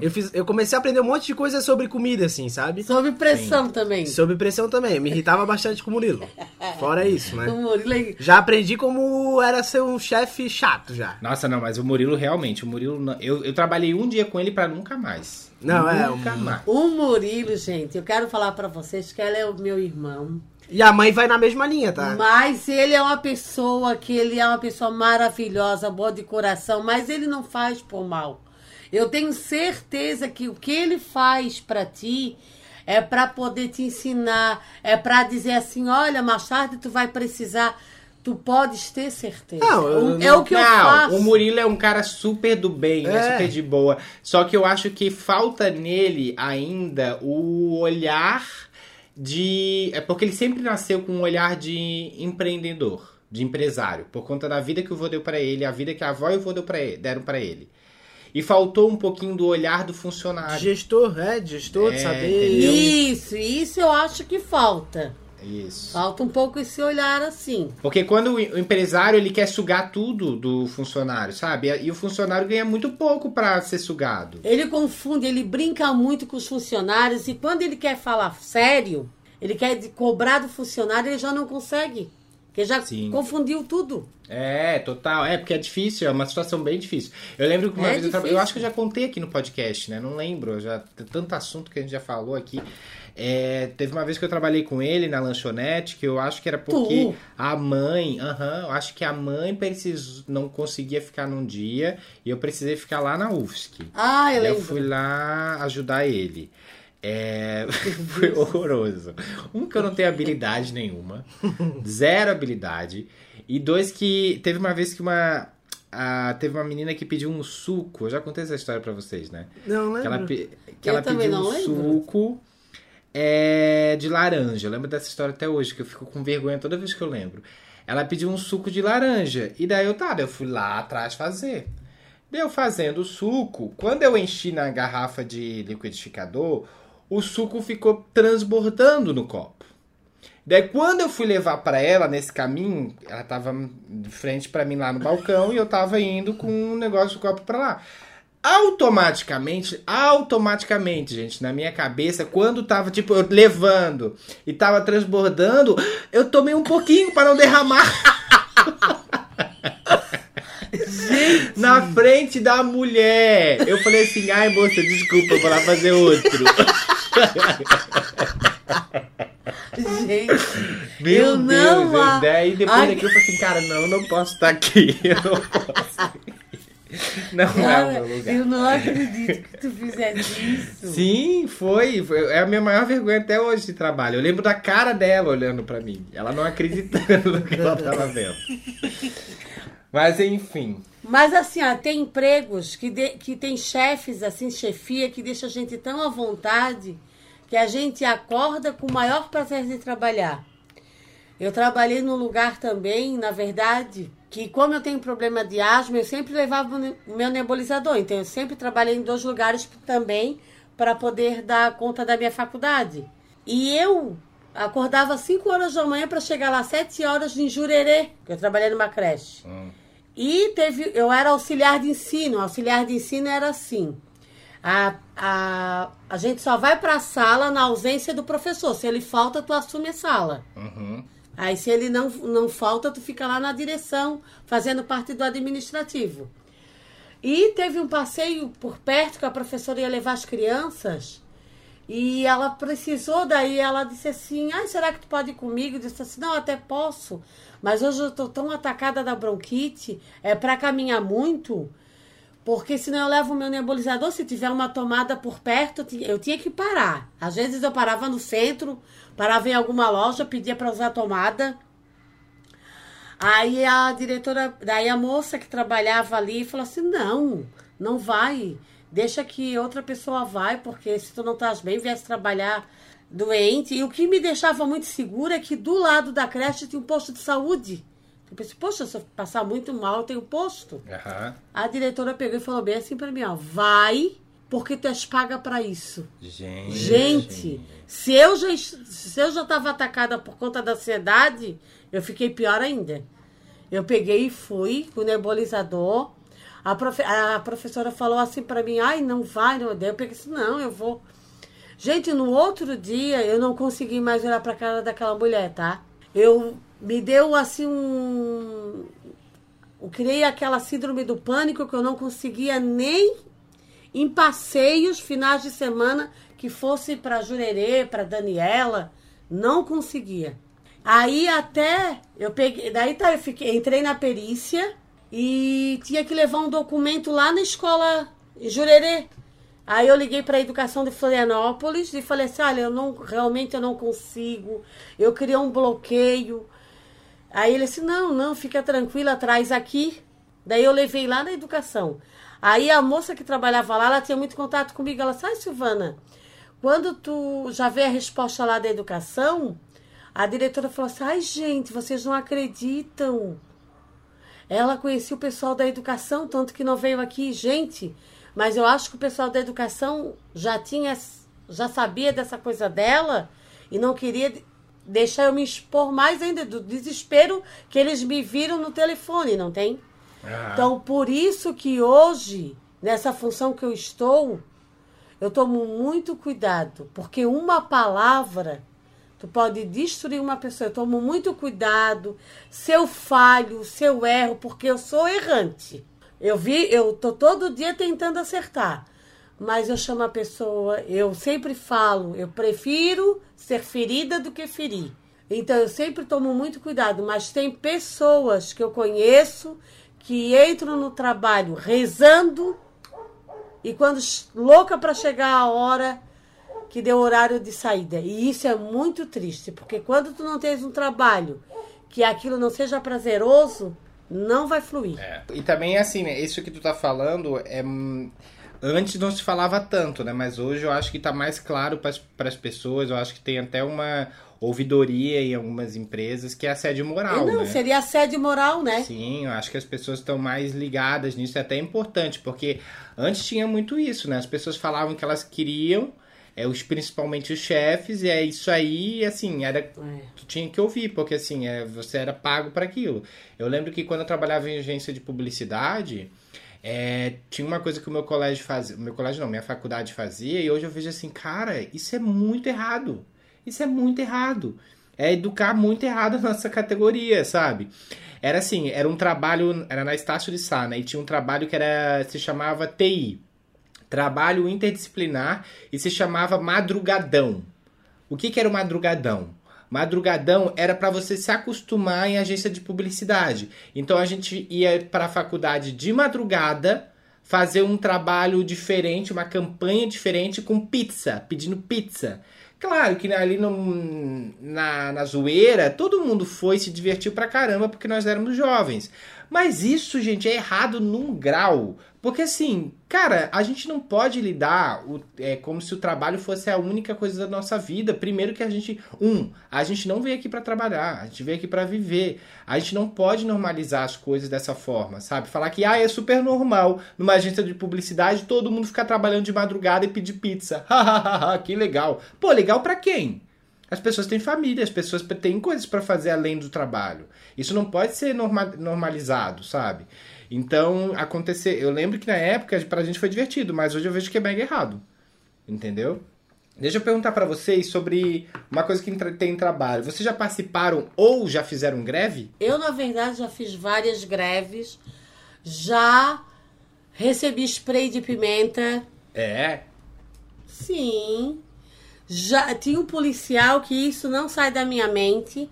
Eu, fiz, eu comecei a aprender um monte de coisa sobre comida, assim, sabe? Sob pressão também. Sob pressão também. Me irritava bastante com o Murilo. Fora isso, né? O Murilo é- Já aprendi como era ser um chefe chato já. Nossa, não, mas o Murilo realmente, o Murilo. não- Eu, eu trabalhei um dia com ele pra nunca mais. Não, é, Nunca um- mais. O Murilo, gente, eu quero falar pra vocês que ela é o meu irmão. E a mãe vai na mesma linha, tá? Mas ele é uma pessoa que ele é uma pessoa maravilhosa, boa de coração, mas ele não faz por mal. Eu tenho certeza que o que ele faz pra ti é pra poder te ensinar, é pra dizer assim, olha, mais tarde tu vai precisar, tu podes ter certeza. Não, eu- O- é o que eu não, faço. o Murilo é um cara super do bem, né? É. Super de boa. Só que eu acho que falta nele ainda o olhar de. É porque ele sempre nasceu com um olhar de empreendedor, de empresário, por conta da vida que o vô deu pra ele, a vida que a avó e o vô deu pra ele- deram pra ele. E faltou um pouquinho do olhar do funcionário. Gestor, é, de gestor, de É, saber. entendeu? Isso, isso eu acho que falta. Isso. Falta um pouco esse olhar assim. Porque quando o empresário ele quer sugar tudo do funcionário, sabe? E o funcionário ganha muito pouco pra ser sugado. Ele confunde, ele brinca muito com os funcionários e quando ele quer falar sério, ele quer de- cobrar do funcionário, ele já não consegue. Porque já Sim. confundiu tudo. É, total. É, porque é difícil, é uma situação bem difícil. Eu lembro que uma É vez eu, tra- eu acho que eu já contei aqui no podcast, né? Não lembro, já tem tanto assunto que a gente já falou aqui. É, teve uma vez que eu trabalhei com ele na lanchonete, que eu acho que era porque Tu? a mãe, aham, eu acho que a mãe precisou, não conseguia ficar num dia e eu precisei ficar lá na UFSC. Ah, eu Daí eu lembro. fui lá ajudar ele. É, foi horroroso. Um que eu não tenho habilidade nenhuma, zero habilidade. E dois que teve uma vez que uma ah, teve uma menina que pediu um suco. Eu já contei essa história pra vocês, né? Não, Que ela, lembro. pe- que Eu ela pediu não um lembro. suco é, de laranja. Eu lembro dessa história até hoje, que eu fico com vergonha toda vez que eu lembro. Ela pediu um suco de laranja. E daí eu, tá, daí eu fui lá atrás fazer. Daí eu fazendo o suco, quando eu enchi na garrafa de liquidificador, o suco ficou transbordando no copo. Daí quando eu fui levar pra ela nesse caminho, ela tava de frente pra mim lá no balcão e eu tava indo com um negócio do copo pra lá. Automaticamente, automaticamente, gente, na minha cabeça, quando tava tipo eu levando e tava transbordando, eu tomei um pouquinho pra não derramar. Na frente da mulher. Eu falei assim, ai moça, desculpa, vou lá fazer outro. Gente, Meu eu não. Deus. a- Daí depois Ai, daqui eu falei assim, cara, não, eu não posso estar aqui. Eu não posso. Não é cara, o meu lugar. eu não acredito que tu fizesse isso. Sim, foi. foi- É a minha maior vergonha até hoje de trabalho. Eu lembro da cara dela olhando pra mim. Ela não acreditando no que ela tava vendo. Mas enfim. Mas assim, ó, tem empregos que, de- que tem chefes, assim, chefia, que deixa a gente tão à vontade que a gente acorda com o maior prazer de trabalhar. Eu trabalhei num lugar também, na verdade, que como eu tenho problema de asma, eu sempre levava o meu nebulizador. Então eu sempre trabalhei em dois lugares também para poder dar conta da minha faculdade. E eu acordava às 5 horas da manhã para chegar lá às 7 horas em Jurerê, que eu trabalhei numa creche. E teve, eu era auxiliar de ensino. Auxiliar de ensino era assim. A, a, a gente só vai para a sala na ausência do professor. Se ele falta, tu assume a sala. Aí, se ele não, não falta, tu fica lá na direção, fazendo parte do administrativo. E teve um passeio por perto que a professora ia levar as crianças. E ela precisou, daí ela disse assim: Ai, será que tu pode ir comigo? Eu disse assim: Não, até posso. Mas hoje eu tô tão atacada da bronquite, é para caminhar muito. Porque senão eu levo o meu nebulizador, se tiver uma tomada por perto, eu ti- eu tinha que parar. Às vezes eu parava no centro, parava em alguma loja, pedia para usar a tomada. Aí a diretora, daí a moça que trabalhava ali falou assim: não, não vai. Deixa que outra pessoa vai, porque se tu não estás bem, viesse trabalhar doente. E o que me deixava muito segura é que do lado da creche tinha um posto de saúde. Eu pensei, poxa, se eu passar muito mal, tem um posto. Aham. A diretora pegou e falou bem assim pra mim, ó, vai, porque tu és paga pra isso. Gente. Gente, se eu já se eu já estava atacada por conta da ansiedade, eu fiquei pior ainda. Eu peguei e fui com o nebulizador. A, profe- a professora falou assim pra mim, ai, não vai, não. Daí eu peguei assim, não, eu vou. Gente, no outro dia eu não consegui mais olhar pra cara daquela mulher, tá? Eu me deu assim um. Eu criei aquela síndrome do pânico que eu não conseguia nem em passeios finais de semana que fosse para Jurerê, para Daniela, não conseguia. Aí até eu peguei, daí tá, eu fiquei, entrei na perícia e tinha que levar um documento lá na escola em Jurerê. Aí eu liguei para a educação de Florianópolis e falei assim: "Olha, eu não realmente eu não consigo. Eu criei um bloqueio. Aí ele disse: Não, não, fica tranquila, traz aqui. Daí eu levei lá na educação. Aí a moça que trabalhava lá, ela tinha muito contato comigo. Ela disse: Ai, Silvana, quando tu já vê a resposta lá da educação, a diretora falou assim: Ai, gente, vocês não acreditam. Ela conhecia o pessoal da educação, tanto que não veio aqui, gente. Mas eu acho que o pessoal da educação já tinha, já sabia dessa coisa dela e não queria deixar eu me expor mais ainda do desespero que eles me viram no telefone, não tem? Então, por isso que hoje, nessa função que eu estou, eu tomo muito cuidado, porque uma palavra tu pode destruir uma pessoa. Eu tomo muito cuidado se eu falho, se eu erro, porque eu sou errante. Eu vi, eu tô todo dia tentando acertar. Mas eu chamo a pessoa, eu sempre falo, eu prefiro ser ferida do que ferir. Então eu sempre tomo muito cuidado, mas tem pessoas que eu conheço que entram no trabalho rezando e quando louca para chegar a hora que deu horário de saída. E isso é muito triste, porque quando tu não tens um trabalho que aquilo não seja prazeroso, não vai fluir. É. E também, assim, né? Isso que tu tá falando é. Antes não se falava tanto, né? Mas hoje eu acho que tá mais claro para as pessoas. Eu acho que tem até uma ouvidoria em algumas empresas que é assédio moral, não, né? seria assédio moral, né? Sim, eu acho que as pessoas estão mais ligadas nisso, é até importante, porque antes tinha muito isso, né? As pessoas falavam que elas queriam, é, os, principalmente os chefes, e é isso aí, assim, era É. tu tinha que ouvir, porque assim, é, você era pago para aquilo. Eu lembro que quando eu trabalhava em agência de publicidade, é, tinha uma coisa que o meu colégio fazia, meu colégio não, minha faculdade fazia, e hoje eu vejo assim, cara, isso é muito errado. Isso é muito errado. é educar muito errado a nossa categoria, sabe? Era assim, era um trabalho, era na Estácio de Sá, né? E tinha um trabalho que era, se chamava TI, Trabalho Interdisciplinar, e se chamava Madrugadão. O que, que era o Madrugadão? Madrugadão era para você se acostumar em agência de publicidade. Então a gente ia para a faculdade de madrugada fazer um trabalho diferente, uma campanha diferente com pizza, pedindo pizza. Claro que ali no, na, na zoeira, todo mundo foi se divertiu pra caramba porque nós éramos jovens. Mas isso, gente, é errado num grau. Porque assim, cara, a gente não pode lidar o, é, como se o trabalho fosse a única coisa da nossa vida. Primeiro que a gente, um, a gente não veio aqui para trabalhar, a gente veio aqui para viver. A gente não pode normalizar as coisas dessa forma, sabe? Falar que ah, é super normal numa agência de publicidade todo mundo ficar trabalhando de madrugada e pedir pizza. Que legal. Pô, legal para quem? As pessoas têm família, as pessoas têm coisas para fazer além do trabalho. Isso não pode ser norma normalizado, sabe? Então, acontecer. Eu lembro que na época pra gente foi divertido, mas hoje eu vejo que é mega errado. Entendeu? Deixa eu perguntar para vocês sobre uma coisa que tem em trabalho. Vocês já participaram ou já fizeram greve? Eu, na verdade, já fiz várias greves. Já recebi spray de pimenta. É. Sim. Já tinha um policial que isso não sai da minha mente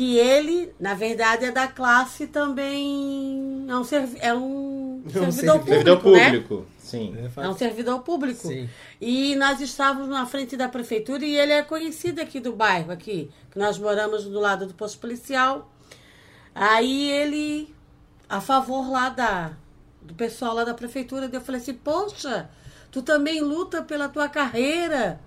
que ele, na verdade, é da classe também. É um, servi é um servidor público. Servidor público, né? sim. É um servidor público. Sim. E nós estávamos na frente da prefeitura e ele é conhecido aqui do bairro, aqui, que nós moramos do lado do posto policial. Aí ele, a favor lá da, do pessoal lá da prefeitura, eu falei assim, poxa, tu também luta pela tua carreira.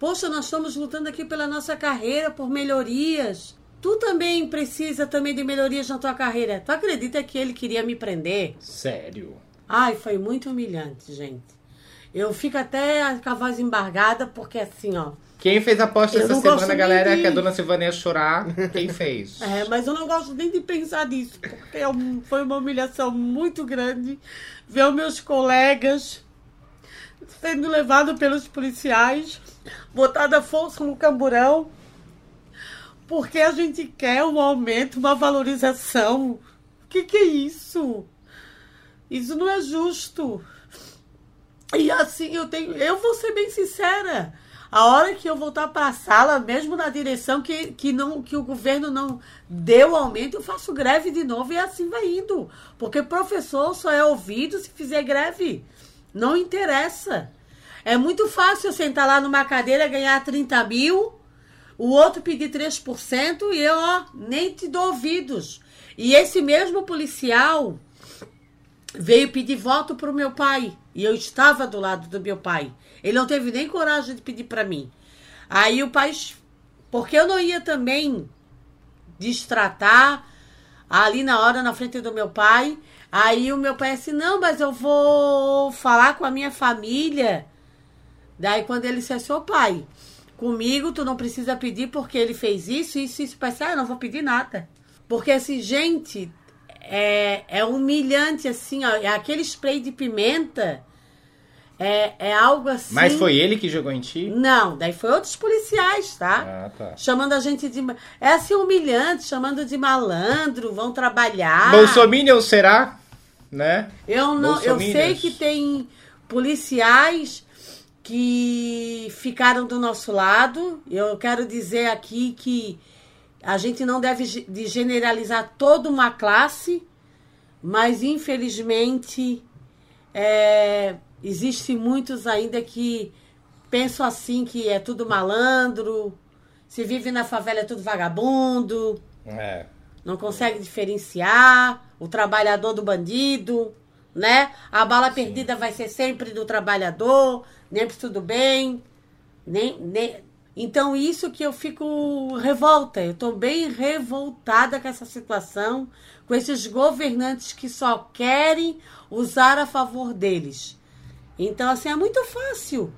Poxa, nós estamos lutando aqui pela nossa carreira, por melhorias. Tu também precisa também de melhorias na tua carreira. Tu acredita que ele queria me prender? Sério? Ai, foi muito humilhante, gente. Eu fico até com a voz embargada, porque assim, ó. Quem fez a aposta essa semana, galera, de... que a dona Silvana ia chorar, quem fez? É, mas eu não gosto nem de pensar nisso, porque é foi uma humilhação muito grande ver os meus colegas sendo levados pelos policiais, botada força no camburão porque a gente quer um aumento, uma valorização. O que, que é isso? Isso não é justo. E assim eu tenho. Eu vou ser bem sincera. A hora que eu voltar para a sala, mesmo na direção que, que, não, que o governo não deu aumento, eu faço greve de novo e assim vai indo. Porque professor só é ouvido se fizer greve. Não interessa. É muito fácil eu sentar lá numa cadeira, ganhar 30 mil o outro pedir 3% e eu, ó, nem te dou ouvidos. E esse mesmo policial veio pedir voto para o meu pai. E eu estava do lado do meu pai. Ele não teve nem coragem de pedir para mim. Aí o pai. Porque eu não ia também destratar ali na hora, na frente do meu pai. Aí o meu pai disse: Não, mas eu vou falar com a minha família. Daí quando ele disse: Seu pai, Comigo, tu não precisa pedir porque ele fez isso, isso, isso. Parece, ah, eu não vou pedir nada. Porque, assim, gente, é, é humilhante, assim, ó. É aquele spray de pimenta. É, é algo assim. Mas foi ele que jogou em ti? Não, daí foi outros policiais, tá? Ah, tá. Chamando a gente de. É assim humilhante, chamando de malandro, vão trabalhar. Bolsominion será? Né? Eu não. Eu sei que tem policiais que ficaram do nosso lado. Eu quero dizer aqui que a gente não deve de generalizar toda uma classe, mas infelizmente é, existe muitos ainda que pensam assim que é tudo malandro, se vive na favela é tudo vagabundo, é. não consegue diferenciar o trabalhador do bandido, né? A bala Sim. perdida vai ser sempre do trabalhador, nem tudo bem, nem, nem... Então, isso que eu fico revolta. Eu estou bem revoltada com essa situação, com esses governantes que só querem usar a favor deles. Então, assim, é muito fácil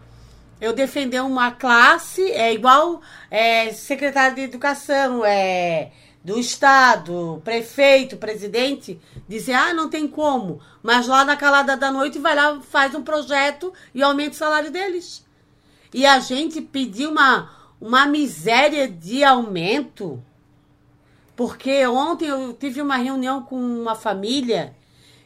eu defender uma classe, é igual é, secretário de educação, é do Estado, prefeito, presidente, dizer, ah, não tem como. Mas lá na calada da noite vai lá, faz um projeto e aumenta o salário deles. E a gente pedir uma, uma miséria de aumento. Porque ontem eu tive uma reunião com uma família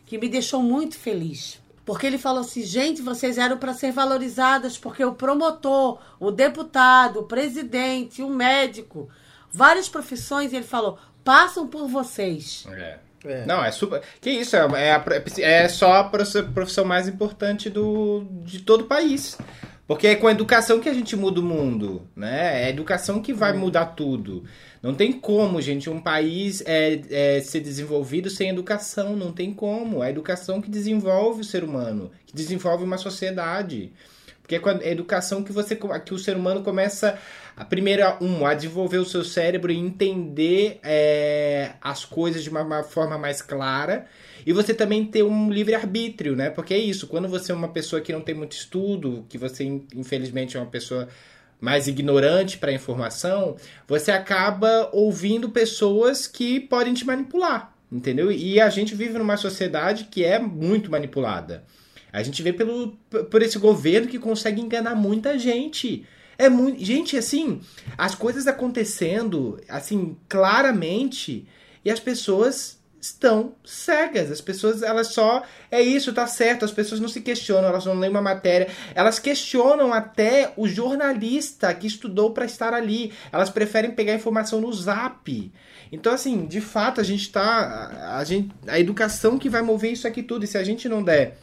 que me deixou muito feliz. Porque ele falou assim: gente, vocês eram para ser valorizadas, porque o promotor, o deputado, o presidente, o médico, várias profissões, ele falou, passam por vocês. É. É. Não, é super. Que isso? É, é, a- é só a prof- profissão mais importante do, de todo o país. Porque é com a educação que a gente muda o mundo, né? É a educação que vai mudar tudo. Não tem como, gente, um país é, é, ser desenvolvido sem educação. Não tem como. É a educação que desenvolve o ser humano, que desenvolve uma sociedade. Porque é com a educação que você que o ser humano começa a primeira um a desenvolver o seu cérebro e entender é, as coisas de uma, uma forma mais clara e você também ter um livre arbítrio, né? Porque é isso, quando você é uma pessoa que não tem muito estudo, que você in- infelizmente é uma pessoa mais ignorante para a informação, você acaba ouvindo pessoas que podem te manipular, entendeu? E a gente vive numa sociedade que é muito manipulada. A gente vê pelo, por esse governo que consegue enganar muita gente. É muito. Gente, assim, as coisas acontecendo, assim, claramente, e as pessoas estão cegas. As pessoas, elas só. É isso, tá certo. As pessoas não se questionam, elas não leem uma matéria. Elas questionam até o jornalista que estudou para estar ali. Elas preferem pegar informação no zap. Então, assim, de fato, a gente tá. A gente, a educação que vai mover isso aqui tudo. E se a gente não der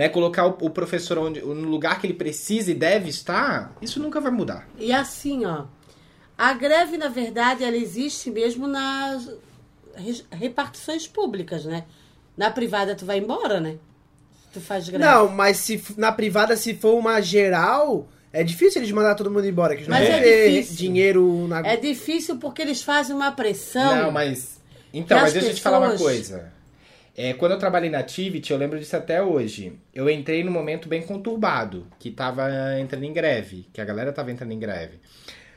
né, colocar o, o professor onde, no lugar que ele precisa e deve estar, isso nunca vai mudar. E assim, ó, a greve, na verdade, ela existe mesmo nas re- repartições públicas, né? Na privada tu vai embora, né? Tu faz greve. Não, mas se na privada, se for uma geral, é difícil eles mandar todo mundo embora. Que não Mas é ter difícil. dinheiro na. É difícil porque eles fazem uma pressão. Não, mas. Então, mas as deixa eu te falar uma pessoas- coisa. É, quando eu trabalhei na Activity, eu lembro disso até hoje. Eu entrei num momento bem conturbado, que tava entrando em greve, que a galera tava entrando em greve.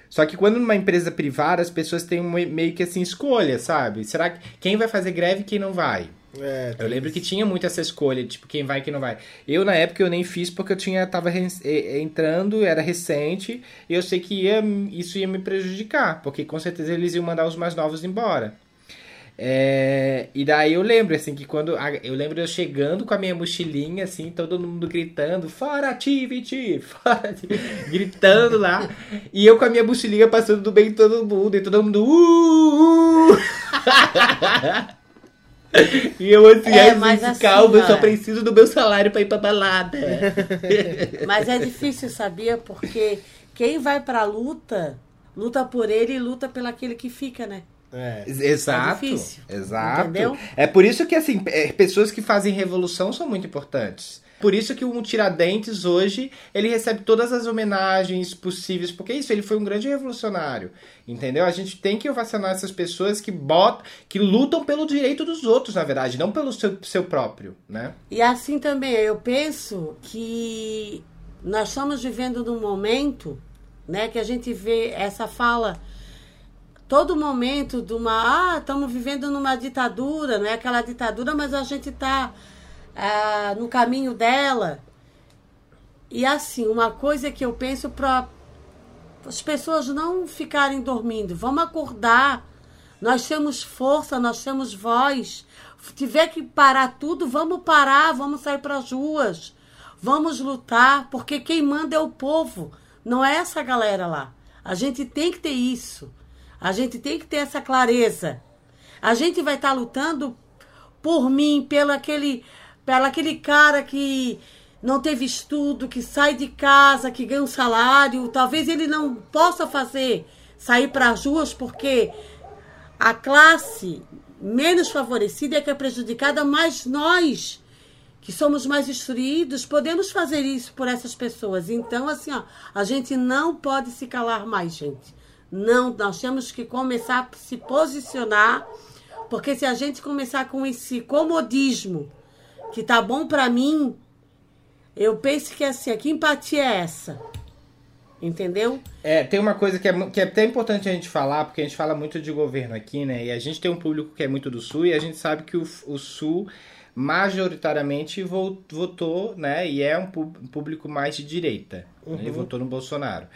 Só que quando numa empresa privada, as pessoas têm um meio que assim escolha, sabe? Será que quem vai fazer greve e quem não vai? É, Eu lembro que tinha muito essa escolha, tipo, quem vai e quem não vai. Eu, na época, eu nem fiz porque eu tinha, tava entrando, era recente, e eu sei que ia, isso ia me prejudicar, porque com certeza eles iam mandar os mais novos embora. É, e daí eu lembro, assim, que quando. a- Eu lembro eu chegando com a minha mochilinha, assim, todo mundo gritando, fora Activity! Fora Activity", Gritando lá. E eu com a minha mochilinha passando do bem de todo mundo, e todo mundo. Uh, uh! E eu assim, É, ai, mas assim, calma, eu só preciso do meu salário pra ir pra balada. Mas é difícil, sabia? Porque quem vai pra luta, luta por ele e luta pelo aquele que fica, né? É. Exato. É difícil, exato. entendeu? É por isso que, assim, é, pessoas que fazem revolução são muito importantes. Por isso que o Tiradentes hoje, ele recebe todas as homenagens possíveis, porque é isso, ele foi um grande revolucionário, entendeu? A gente tem que ovacionar essas pessoas que botam, que lutam pelo direito dos outros, na verdade, não pelo seu, seu próprio, né? E assim também, eu penso que nós estamos vivendo num momento, né, que a gente vê essa fala todo momento de uma, ah, estamos vivendo numa ditadura, não é aquela ditadura, mas a gente está no caminho dela. E assim, uma coisa que eu penso para as pessoas não ficarem dormindo, vamos acordar. Nós temos força, nós temos voz. Se tiver que parar tudo, vamos parar, vamos sair para as ruas. Vamos lutar, porque quem manda é o povo, não é essa galera lá. A gente tem que ter isso. A gente tem que ter essa clareza. A gente vai estar lutando por mim, pelo aquele, pelo aquele cara que não teve estudo, que sai de casa, que ganha um salário. Talvez ele não possa fazer sair para as ruas porque a classe menos favorecida é que é prejudicada, mas nós que somos mais instruídos, podemos fazer isso por essas pessoas. Então, assim, ó, a gente não pode se calar mais, gente. Não, nós temos que começar a se posicionar, porque se a gente começar com esse comodismo, que tá bom para mim, eu penso que assim, que empatia é essa? Entendeu? É, tem uma coisa que é, que é até importante a gente falar, porque a gente fala muito de governo aqui, né? E a gente tem um público que é muito do Sul e a gente sabe que o, o Sul majoritariamente vo- votou, né? E é um público mais de direita. né? Ele votou no Bolsonaro.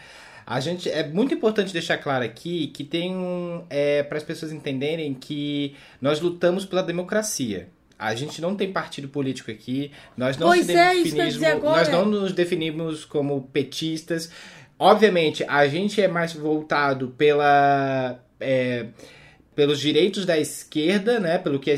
A gente é muito importante deixar claro aqui que tem um é, para as pessoas entenderem que nós lutamos pela democracia. A gente não tem partido político aqui, nós não Pois é, definimos, nós não nos definimos como petistas. Obviamente, a gente é mais voltado pela é, pelos direitos da esquerda, né? Pelo que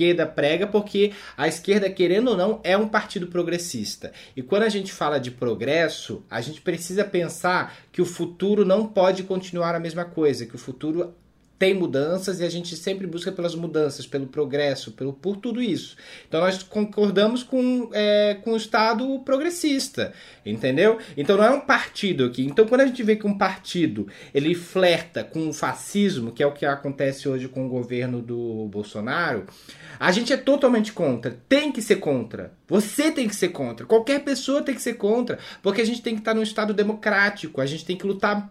esquerda prega, porque a esquerda, querendo ou não, é um partido progressista. E quando a gente fala de progresso, a gente precisa pensar que o futuro não pode continuar a mesma coisa, que o futuro tem mudanças e a gente sempre busca pelas mudanças, pelo progresso, pelo, por tudo isso. Então nós concordamos com, é, com o Estado progressista, entendeu? Então não é um partido aqui. Então quando a gente vê que um partido ele flerta com o fascismo, que é o que acontece hoje com o governo do Bolsonaro, a gente é totalmente contra. Tem que ser contra. Você tem que ser contra. Qualquer pessoa tem que ser contra, porque a gente tem que estar num Estado democrático. A gente tem que lutar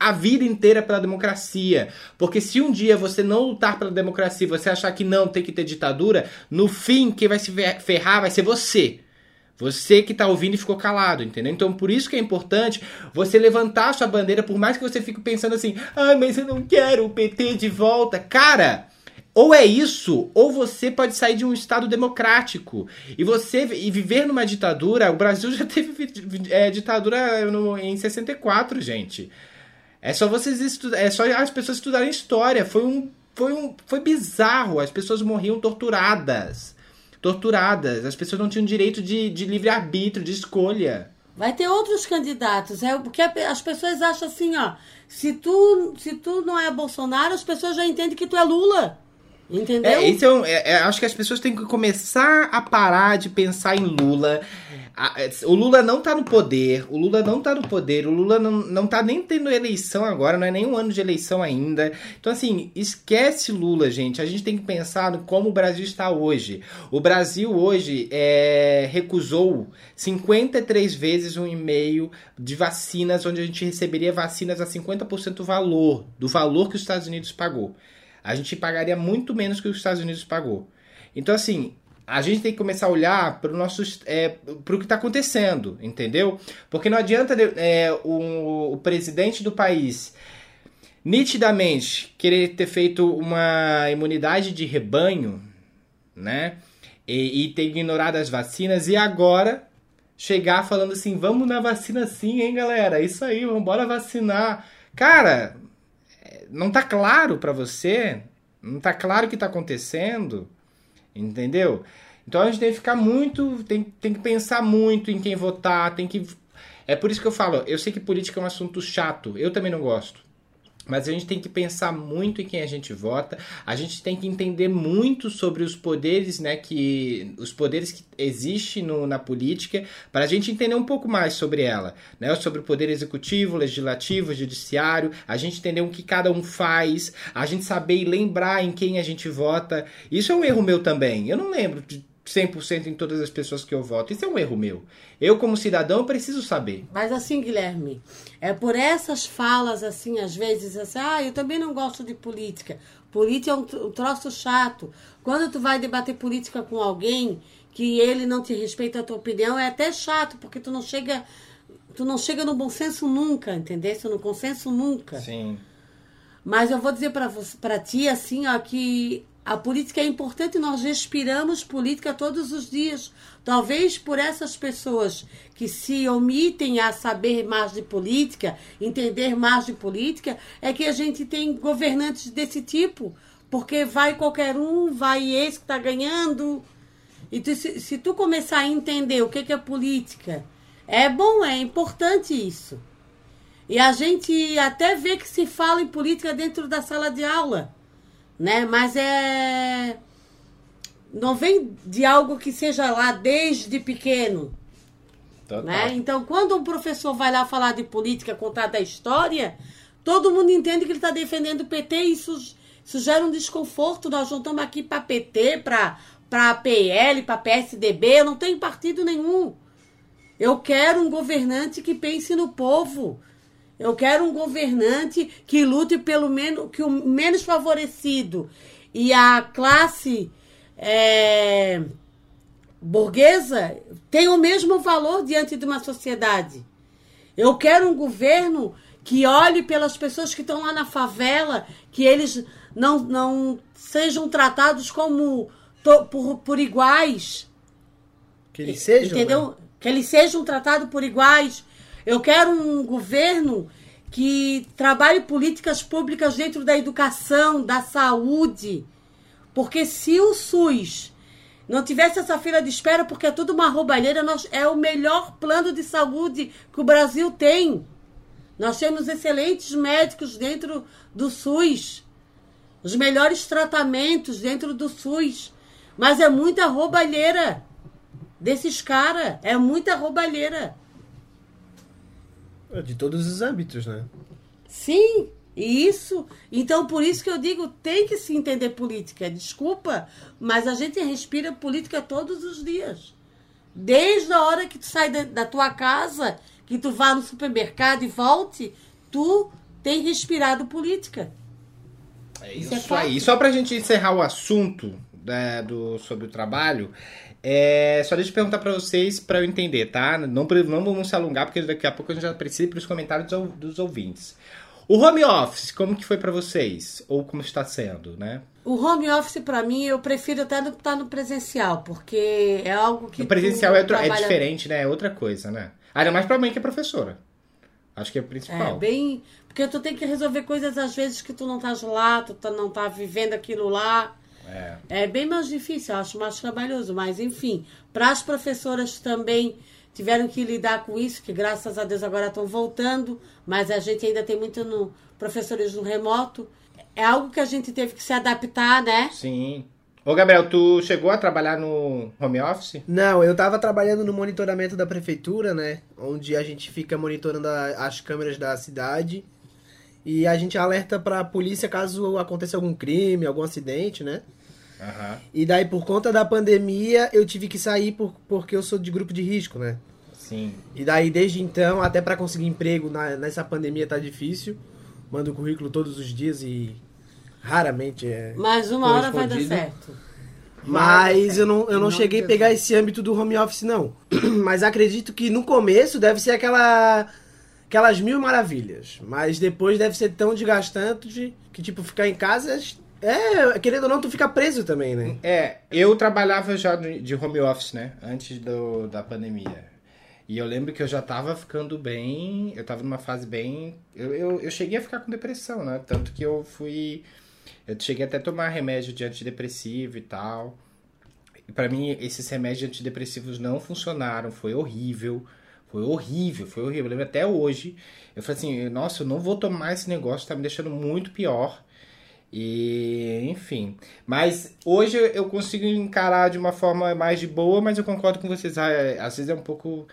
a vida inteira pela democracia. Porque se um dia você não lutar pela democracia, você achar que não tem que ter ditadura, no fim, quem vai se ferrar vai ser você. Você que tá ouvindo e ficou calado, entendeu? Então, por isso que é importante você levantar a sua bandeira, por mais que você fique pensando assim, ah, mas eu não quero o PT de volta. Cara, ou é isso, ou você pode sair de um Estado democrático. E você e viver numa ditadura. O Brasil já teve é, ditadura no, em 64, gente. É só vocês estudar, é só as pessoas estudarem história. Foi um, foi um, foi bizarro. As pessoas morriam torturadas, torturadas. As pessoas não tinham direito de, de livre arbítrio, de escolha. Vai ter outros candidatos. É porque as pessoas acham assim, ó. Se tu, se tu não é Bolsonaro, as pessoas já entendem que tu é Lula. Entendeu? É, esse é, um, é, é, acho que as pessoas têm que começar a parar de pensar em Lula. A- é, o Lula não tá no poder, o Lula não tá no poder, o Lula não, não tá nem tendo eleição agora, não é nem um ano de eleição ainda. Então, assim, esquece Lula, gente. A gente tem que pensar no como o Brasil está hoje. O Brasil hoje é, recusou 53 vezes um e-mail de vacinas, onde a gente receberia vacinas a 50% do valor, do valor que os Estados Unidos pagou a gente pagaria muito menos que os Estados Unidos pagou. Então, assim, a gente tem que começar a olhar para o nosso é, para o que está acontecendo, entendeu? Porque não adianta é, o, o presidente do país nitidamente querer ter feito uma imunidade de rebanho, né? E, e ter ignorado as vacinas e agora chegar falando assim, vamos na vacina sim, hein, galera? Isso aí, vamos vacinar. Cara, não tá claro para você, não tá claro o que tá acontecendo, entendeu? Então a gente tem que ficar muito, tem, tem que pensar muito em quem votar, tem que é por isso que eu falo, eu sei que política é um assunto chato, eu também não gosto. Mas a gente tem que pensar muito em quem a gente vota. A gente tem que entender muito sobre os poderes, né, que os poderes que existem no, na política, para a gente entender um pouco mais sobre ela, né, sobre o poder executivo, legislativo, judiciário. A gente entender o que cada um faz, a gente saber e lembrar em quem a gente vota. Isso é um erro meu também. Eu não lembro de 100% em todas as pessoas que eu voto. Isso é um erro meu. Eu, como cidadão, preciso saber. Mas assim, Guilherme, é por essas falas, assim, às vezes, assim, ah, eu também não gosto de política. Política é um, troço chato. Quando tu vai debater política com alguém que ele não te respeita a tua opinião, é até chato, porque tu não chega. Tu não chega no bom senso nunca, entendeu? No consenso nunca. Sim. Mas eu vou dizer para ti assim, ó, que a política é importante, nós respiramos política todos os dias. Talvez por essas pessoas que se omitem a saber mais de política, entender mais de política, é que a gente tem governantes desse tipo. Porque vai qualquer um, vai esse que está ganhando. E tu, se, se, tu começar a entender o que, que é política, é bom, é importante isso. E a gente até vê que se fala em política dentro da sala de aula né? Mas é não vem de algo que seja lá desde pequeno. Total. Né? Então, quando um professor vai lá falar de política, contar da história, todo mundo entende que ele está defendendo o PT e isso, isso gera um desconforto. Nós não estamos aqui para PT, para PL, para PSDB, eu não tenho partido nenhum. Eu quero um governante que pense no povo. Eu quero um governante que lute pelo menos que o menos favorecido e a classe é, burguesa tem o mesmo valor diante de uma sociedade. Eu quero um governo que olhe pelas pessoas que estão lá na favela, que eles não, não sejam tratados como to- por, por iguais. Que eles sejam. Entendeu? né? Que eles sejam tratados por iguais. Eu quero um governo que trabalhe políticas públicas dentro da educação, da saúde. Porque se o SUS não tivesse essa fila de espera, porque é tudo uma roubalheira, nós, é o melhor plano de saúde que o Brasil tem. Nós temos excelentes médicos dentro do SUS. Os melhores tratamentos dentro do SUS. Mas é muita roubalheira desses caras. É muita roubalheira. De todos os âmbitos, né? Sim, e isso. Então, por isso que eu digo, tem que se entender política. Desculpa, mas a gente respira política todos os dias. Desde a hora que tu sai da, da tua casa, que tu vá no supermercado e volte, tu tem respirado política. É Isso isso, é aí. Só pra gente encerrar o assunto né, do, sobre o trabalho, é, só deixa eu perguntar pra vocês pra eu entender, tá? Não, não vamos se alongar, porque daqui a pouco a gente já precisa ir pros comentários dos, dos ouvintes. O home office, como que foi pra vocês? Ou como está sendo, né? O home office, pra mim, eu prefiro até estar no presencial, porque é algo que. o presencial é, é trabalha- diferente, né? É outra coisa, né? Ainda mais pra mãe que é professora. Acho que é o É, principal. bem. Porque tu tem que resolver coisas às vezes que tu não estás lá, tu tá- não tá vivendo aquilo lá. É. É bem mais difícil, eu acho mais trabalhoso. Mas, enfim, para as professoras também tiveram que lidar com isso, que graças a Deus agora estão voltando, mas a gente ainda tem muito no, professores no remoto. É algo que a gente teve que se adaptar, né? Sim. Ô, Gabriel, tu chegou a trabalhar no home office? Não, eu tava trabalhando no monitoramento da prefeitura, né? Onde a gente fica monitorando a- as câmeras da cidade. E a gente alerta pra polícia caso aconteça algum crime, algum acidente, né? Aham. E daí, por conta da pandemia, eu tive que sair por, porque eu sou de grupo de risco, né? Sim. E daí, desde então, até pra conseguir emprego na- nessa pandemia tá difícil. Mando currículo todos os dias e raramente é. Mas uma hora vai dar certo. Mas eu não, eu não, Não cheguei a pegar esse âmbito do home office, não. Mas acredito que no começo deve ser aquela. Aquelas mil maravilhas. Mas depois deve ser tão desgastante que, tipo, ficar em casa. É, querendo ou não, tu fica preso também, né? É, eu trabalhava já de home office, né? Antes do, da pandemia. E eu lembro que eu já tava ficando bem. Eu tava numa fase bem. Eu, eu, eu cheguei a ficar com depressão, né? Tanto que eu fui. Eu cheguei até a tomar remédio de antidepressivo e tal. E pra mim, esses remédios antidepressivos não funcionaram. Foi horrível. Foi horrível, foi horrível. Eu lembro até hoje. Eu falei assim: nossa, eu não vou tomar esse negócio, tá me deixando muito pior. E, enfim. Mas hoje eu- consigo encarar de uma forma mais de boa, mas eu concordo com vocês. ah, é, Às vezes é um pouco.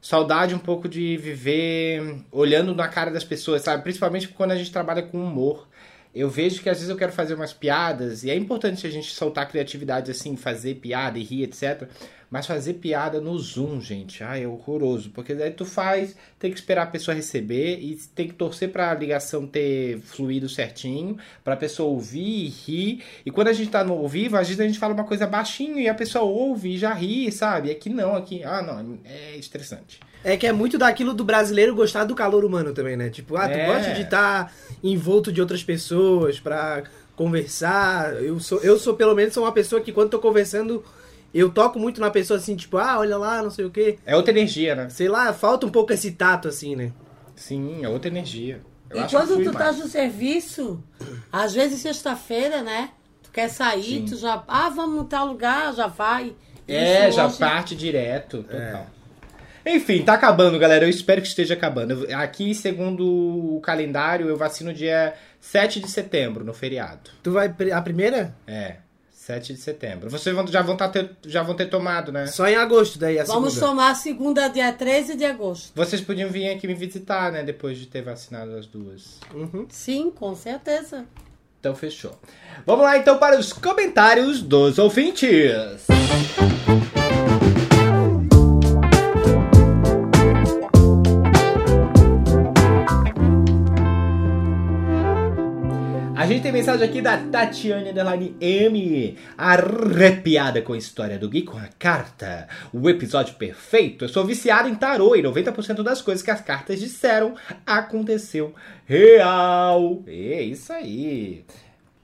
Saudade um pouco de viver olhando na cara das pessoas, sabe? Principalmente quando a gente trabalha com humor. Eu vejo que às vezes eu quero fazer umas piadas, e é importante a gente soltar criatividade assim, fazer piada e rir, etc. Mas fazer piada no Zoom, gente, ai, é horroroso. Porque daí tu faz, tem que esperar a pessoa receber e tem que torcer pra ligação ter fluído certinho, pra pessoa ouvir e rir. E quando a gente tá no ao vivo, às vezes a gente fala uma coisa baixinho e a pessoa ouve e já ri, sabe? Aqui não, aqui, ah, não, é estressante. É que é muito daquilo do brasileiro gostar do calor humano também, né? Tipo, ah, tu É. gosta de estar envolto de outras pessoas pra conversar. Eu sou, eu sou, pelo menos, sou uma pessoa que quando tô conversando, eu toco muito na pessoa assim, tipo, ah, olha lá, não sei o quê. É outra energia, né? Sei lá, falta um pouco esse tato, assim, né? Sim, é outra energia. Eu e quando tu mais. tá no serviço, às vezes sexta-feira, né? Tu quer sair, Sim. tu já. Ah, vamos em tal lugar, já vai. É, Isso já hoje- parte direto, total. Enfim, tá acabando, galera. Eu espero que esteja acabando. Aqui, segundo o calendário, eu vacino dia 7 de setembro, no feriado. Tu vai a primeira? É, 7 de setembro. Vocês vão- já, vão tá ter, já vão ter tomado, né? Só em agosto, daí a Vamos segunda. tomar segunda, dia 13 de agosto. Vocês podiam vir aqui me visitar, né? Depois de ter vacinado as duas. Uhum. Sim, com certeza. Então, fechou. Vamos lá, então, para os comentários dos ouvintes. A gente tem mensagem aqui da Tatiane Underline M. Arrepiada com a história do Gui com a carta. O episódio perfeito. Eu sou viciada em tarô e 90% das coisas que as cartas disseram aconteceu real. É isso aí.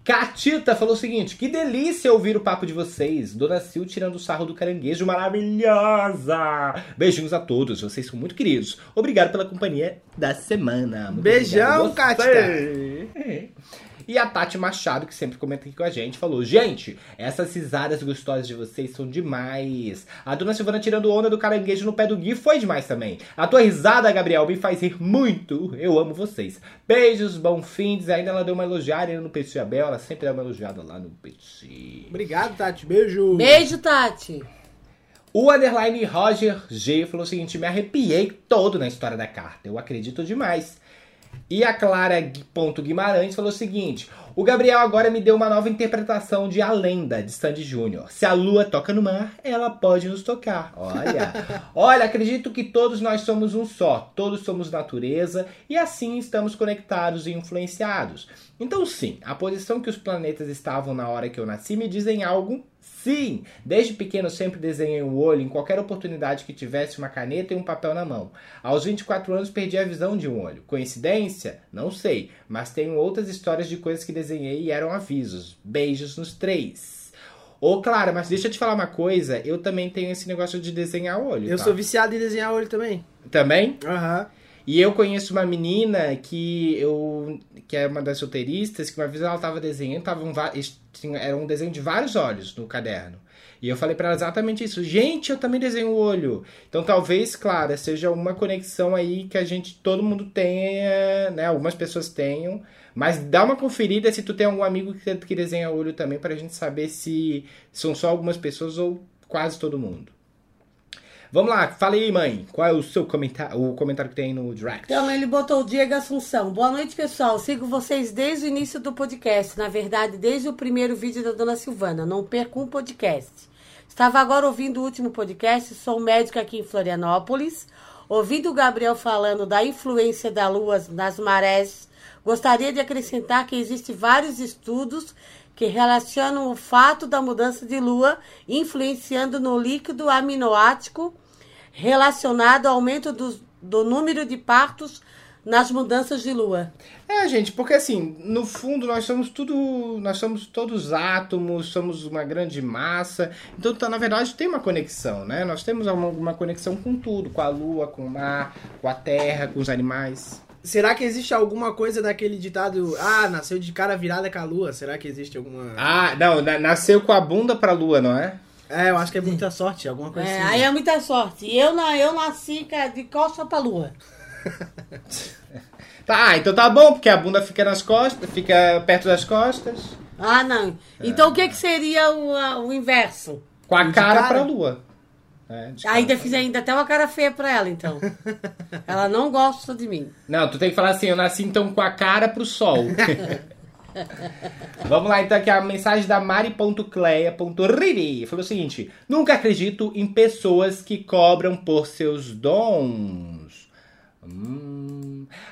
Catita falou o seguinte: que delícia ouvir o papo de vocês. Dona Sil tirando o sarro do caranguejo maravilhosa. Beijinhos a todos, vocês são muito queridos. Obrigado pela companhia da semana. Muito Beijão, obrigado Catita. E a Tati Machado, que sempre comenta aqui com a gente, falou: Gente, essas risadas gostosas de vocês são demais. A dona Silvana tirando onda do caranguejo no pé do Gui foi demais também. A tua risada, Gabriel, me faz rir muito. Eu amo vocês. Beijos, bom fins. Ainda ela deu uma elogiada no Petit Abel. Ela sempre dá uma elogiada lá no Petit. Obrigado, Tati. Beijo. Beijo, Tati. O underline Roger G falou o seguinte: me arrepiei todo na história da carta. Eu acredito demais. E a Clara ponto Guimarães falou o seguinte: o Gabriel agora me deu uma nova interpretação de A Lenda de Sandy Júnior. Se a lua toca no mar, ela pode nos tocar. Olha, olha, acredito que todos nós somos um só, todos somos natureza e assim estamos conectados e influenciados. Então, sim, a posição que os planetas estavam na hora que eu nasci me dizem algo Sim, desde pequeno sempre desenhei o olho em qualquer oportunidade que tivesse uma caneta e um papel na mão. Aos 24 anos perdi a visão de um olho. Coincidência? Não sei, mas tenho outras histórias de coisas que desenhei e eram avisos. Beijos nos três. Ô, Clara, mas deixa eu te falar uma coisa, eu também tenho esse negócio de desenhar olho. Eu tá? sou viciado em desenhar olho também. Também? Aham. E eu conheço uma menina que eu que é uma das solteiristas, que uma vez ela estava desenhando, tava um, era um desenho de vários olhos no caderno. E eu falei pra ela exatamente isso. Gente, eu também desenho o olho. Então talvez, Clara, seja uma conexão aí que a gente, todo mundo tenha, né? Algumas pessoas tenham. Mas dá uma conferida se tu tem algum amigo que, que desenha olho também, pra gente saber se são só algumas pessoas ou quase todo mundo. Vamos lá, fala aí, mãe. Qual é o seu comentário, o comentário que tem no direct? Então, ele botou o Diego Assunção. Boa noite, pessoal. Sigo vocês desde o início do podcast. Na verdade, desde o primeiro vídeo da Dona Silvana. Não perco um podcast. Estava agora ouvindo o último podcast. Sou médica aqui em Florianópolis. Ouvindo o Gabriel falando da influência da lua nas marés, gostaria de acrescentar que existem vários estudos que relacionam o fato da mudança de lua influenciando no líquido aminoático relacionado ao aumento do, do número de partos nas mudanças de lua. É, gente, porque assim, no fundo nós somos tudo, nós somos todos átomos, somos uma grande massa. Então, tá, na verdade, tem uma conexão, né? Nós temos uma, uma conexão com tudo, com a lua, com o mar, com a terra, com os animais. Será que existe alguma coisa daquele ditado, ah, nasceu de cara virada com a lua? Será que existe alguma... Ah, não, na- nasceu com a bunda pra lua, não é? É, eu acho que é muita sorte, alguma coisa É, assim. aí é muita sorte. E eu, na, eu nasci ca- de costa pra lua. Tá, ah, então tá bom, porque a bunda fica nas costas, fica perto das costas, Ah, não. Então o que, que seria o, o inverso? com a cara, cara? pra lua. É. Ainda fiz ainda até uma cara feia pra ela, então. ela não gosta de mim. Não, tu tem que falar assim, eu nasci então com a cara pro sol. Vamos lá, então, aqui a mensagem da mari.cleia.riri. Falou o seguinte: Nunca acredito em pessoas que cobram por seus dons. Hum.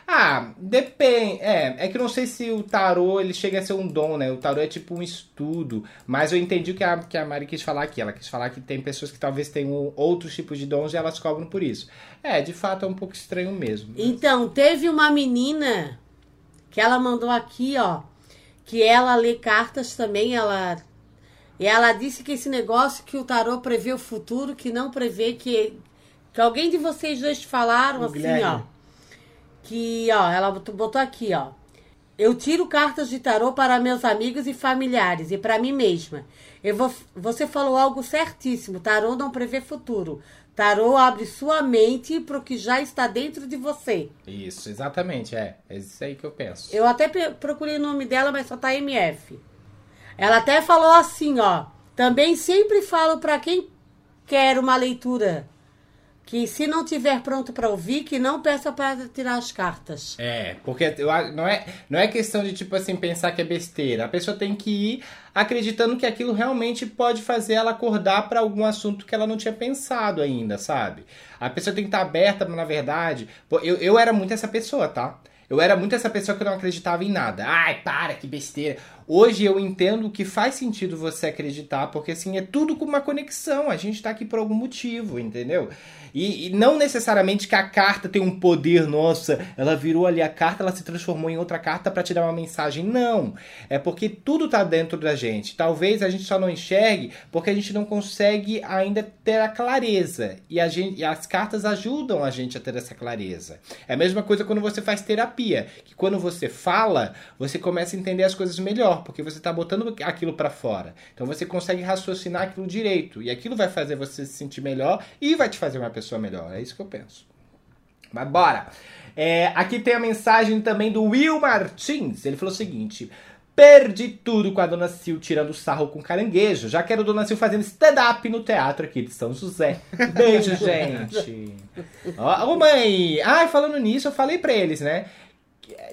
Ah, depende. É, é que eu não sei se o tarô ele chega a ser um dom, né? O tarô é tipo um estudo. Mas eu entendi o que a, que a Mari quis falar aqui. Ela quis falar que tem pessoas que talvez tenham outros tipos de dons e elas cobram por isso. É, de fato é um pouco estranho mesmo. Então, teve uma menina que ela mandou aqui, ó, que ela lê cartas também, ela e ela disse que esse negócio que o tarô prevê o futuro, que não prevê que que alguém de vocês dois falaram O assim, Guilherme. ó, que, ó, ela botou aqui, ó. Eu tiro cartas de tarô para meus amigos e familiares e para mim mesma. Eu vou, você falou algo certíssimo. Tarô não prevê futuro. Tarô abre sua mente para o que já está dentro de você. Isso, exatamente, é. É isso aí que eu penso. Eu até procurei o nome dela, mas só tá MF. Ela até falou assim, ó. Também sempre falo para quem quer uma leitura que se não tiver pronto para ouvir, que não peça para tirar as cartas. É, porque eu, não, é, não é questão de, tipo assim, pensar que é besteira. A pessoa tem que ir acreditando que aquilo realmente pode fazer ela acordar para algum assunto que ela não tinha pensado ainda, sabe? A pessoa tem que estar aberta, na verdade. Eu, eu era muito essa pessoa, tá? Eu era muito essa pessoa que não acreditava em nada. Ai, para, que besteira. Hoje eu entendo que faz sentido você acreditar, porque assim, é tudo com uma conexão. A gente tá aqui por algum motivo, entendeu? E, e não necessariamente que a carta tem um poder, nossa, ela virou ali a carta, ela se transformou em outra carta para te dar uma mensagem. Não. É porque tudo tá dentro da gente. Talvez a gente só não enxergue porque a gente não consegue ainda ter a clareza. E, a gente, e as cartas ajudam a gente a ter essa clareza. É a mesma coisa quando você faz terapia. Que quando você fala, você começa a entender as coisas melhor, porque você tá botando aquilo para fora. Então você consegue raciocinar aquilo direito. E aquilo vai fazer você se sentir melhor e vai te fazer uma pessoa melhor. É isso que eu penso. Mas bora! É, aqui tem a mensagem também do Will Martins. Ele falou o seguinte: Perdi tudo com a Dona Sil tirando sarro com caranguejo. Já quero a Dona Sil fazendo stand-up no teatro aqui de São José. Beijo, gente. Ó, ô, mãe! Ai, falando nisso, eu falei pra eles, né?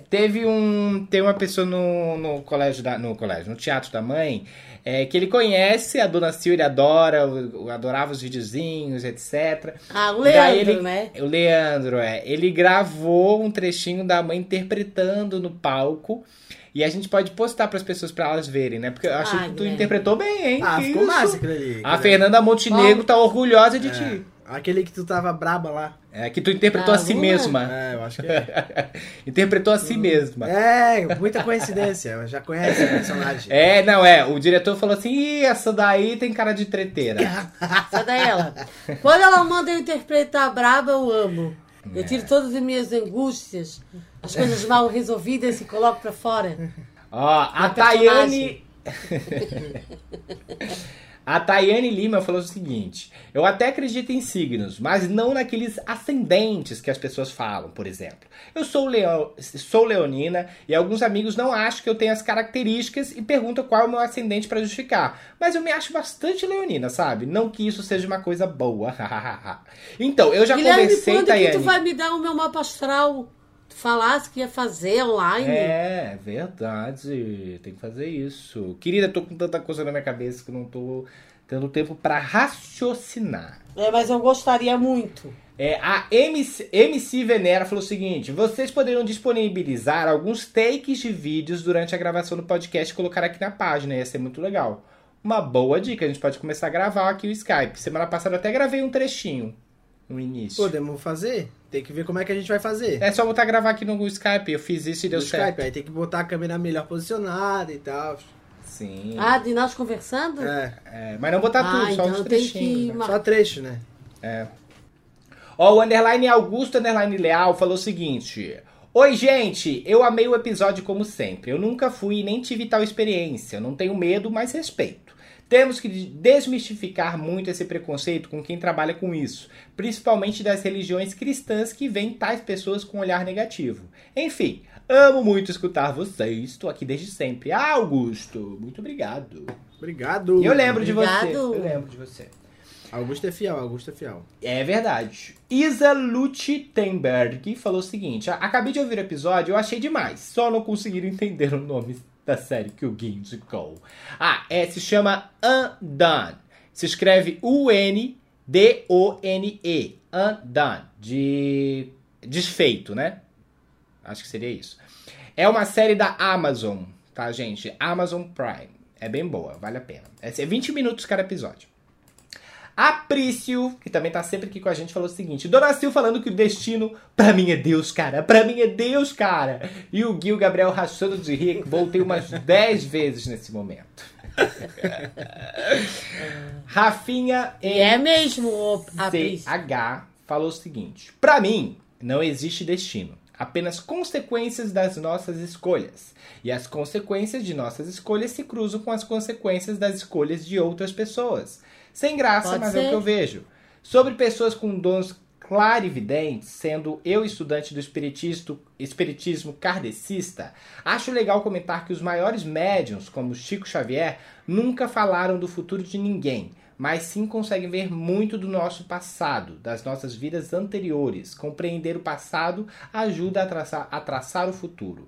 Teve um. Tem uma pessoa no, no colégio da, no colégio, no teatro da mãe, é, que ele conhece a Dona Sil, ele adora, o- adorava os videozinhos, etc. Ah, o Leandro, ele- né? O Leandro, é. Ele gravou um trechinho da mãe interpretando no palco. E a gente pode postar para as pessoas para elas verem, né? Porque eu acho Ai, que tu interpretou bem, hein? Ah, Que ficou isso? massa aquele ali. A Fernanda Montenegro tá orgulhosa de ti. Aquele que tu tava braba lá. É que tu interpretou Ah, a si mesma. É, eu acho que é. interpretou a si mesma. É, muita coincidência. Já conhece o personagem. É, não, é. O diretor falou assim: Ih, essa daí tem cara de treteira. Sai daí ela. Quando ela manda eu interpretar a braba, eu amo. Eu tiro todas as minhas angústias, as coisas mal resolvidas e coloco pra fora. Ó, a Tayane. A Tayane Lima falou o seguinte: Eu até acredito em signos, mas não naqueles ascendentes que as pessoas falam, por exemplo. Eu sou, leo... sou leonina e alguns amigos não acham que eu tenho as características e perguntam qual é o meu ascendente para justificar. Mas eu me acho bastante leonina, sabe? Não que isso seja uma coisa boa. então, eu já Guilherme, conversei, quando Tayane. que tu vai me dar o meu mapa astral? Tu falasse que ia fazer online. É, verdade. Tem que fazer isso. Querida, tô com tanta coisa na minha cabeça que não tô tendo tempo pra raciocinar. É, mas eu gostaria muito. É, a MC, MC Venera falou o seguinte: vocês poderiam disponibilizar alguns takes de vídeos durante a gravação do podcast e colocar aqui na página, ia ser muito legal. Uma boa dica, a gente pode começar a gravar aqui o Skype. Semana passada eu até gravei um trechinho no início. Podemos fazer? Tem que ver como é que a gente vai fazer. É só botar a gravar aqui no Skype, eu fiz isso e deu no certo. Skype, aí tem que botar a câmera melhor posicionada e tal. Sim. Ah, de nós conversando? É, É, mas não botar Ah, tudo, só então uns tem que trechinhos. né? só trecho, né? É. Ó, o underline Augusto underline Leal falou o seguinte. Oi, gente! Eu amei o episódio como sempre. Eu nunca fui e nem tive tal experiência. Eu não tenho medo, mas respeito. Temos que desmistificar muito esse preconceito com quem trabalha com isso, principalmente das religiões cristãs que veem tais pessoas com um olhar negativo. Enfim, amo muito escutar vocês. Estou aqui desde sempre. Ah, Augusto, muito obrigado. Obrigado. E eu lembro de você. Obrigado. Eu lembro de você. Augusto é fiel, Augusto é fiel. É verdade. Isa Luttenberg falou o seguinte: "A- Acabei de ouvir o episódio, eu achei demais. Só não conseguiram entender o nome da série que o Gui indicou. Ah, é, se chama Undone. Se escreve U-N-D-O-N-E. Undone. De desfeito, né? Acho que seria isso. É uma série da Amazon, tá, gente? Amazon Prime. É bem boa, vale a pena. É 20 minutos cada episódio. Aprício, que também tá sempre aqui com a gente, falou o seguinte: Dona Sil falando que o destino, pra mim é Deus, cara. Pra mim é Deus, cara. E o o Gabriel rachando de rir, voltei umas 10 vezes nesse momento. Rafinha E é mesmo, a. CH falou o seguinte: Pra mim, não existe destino, apenas consequências das nossas escolhas. E as consequências de nossas escolhas se cruzam com as consequências das escolhas de outras pessoas. Sem graça, Pode mas é o ser. que eu vejo. Sobre pessoas com dons clarividentes, sendo eu estudante do espiritismo, espiritismo kardecista, acho legal comentar que os maiores médiums, como Chico Xavier, nunca falaram do futuro de ninguém, mas sim conseguem ver muito do nosso passado, das nossas vidas anteriores. Compreender o passado ajuda a traçar, a traçar o futuro.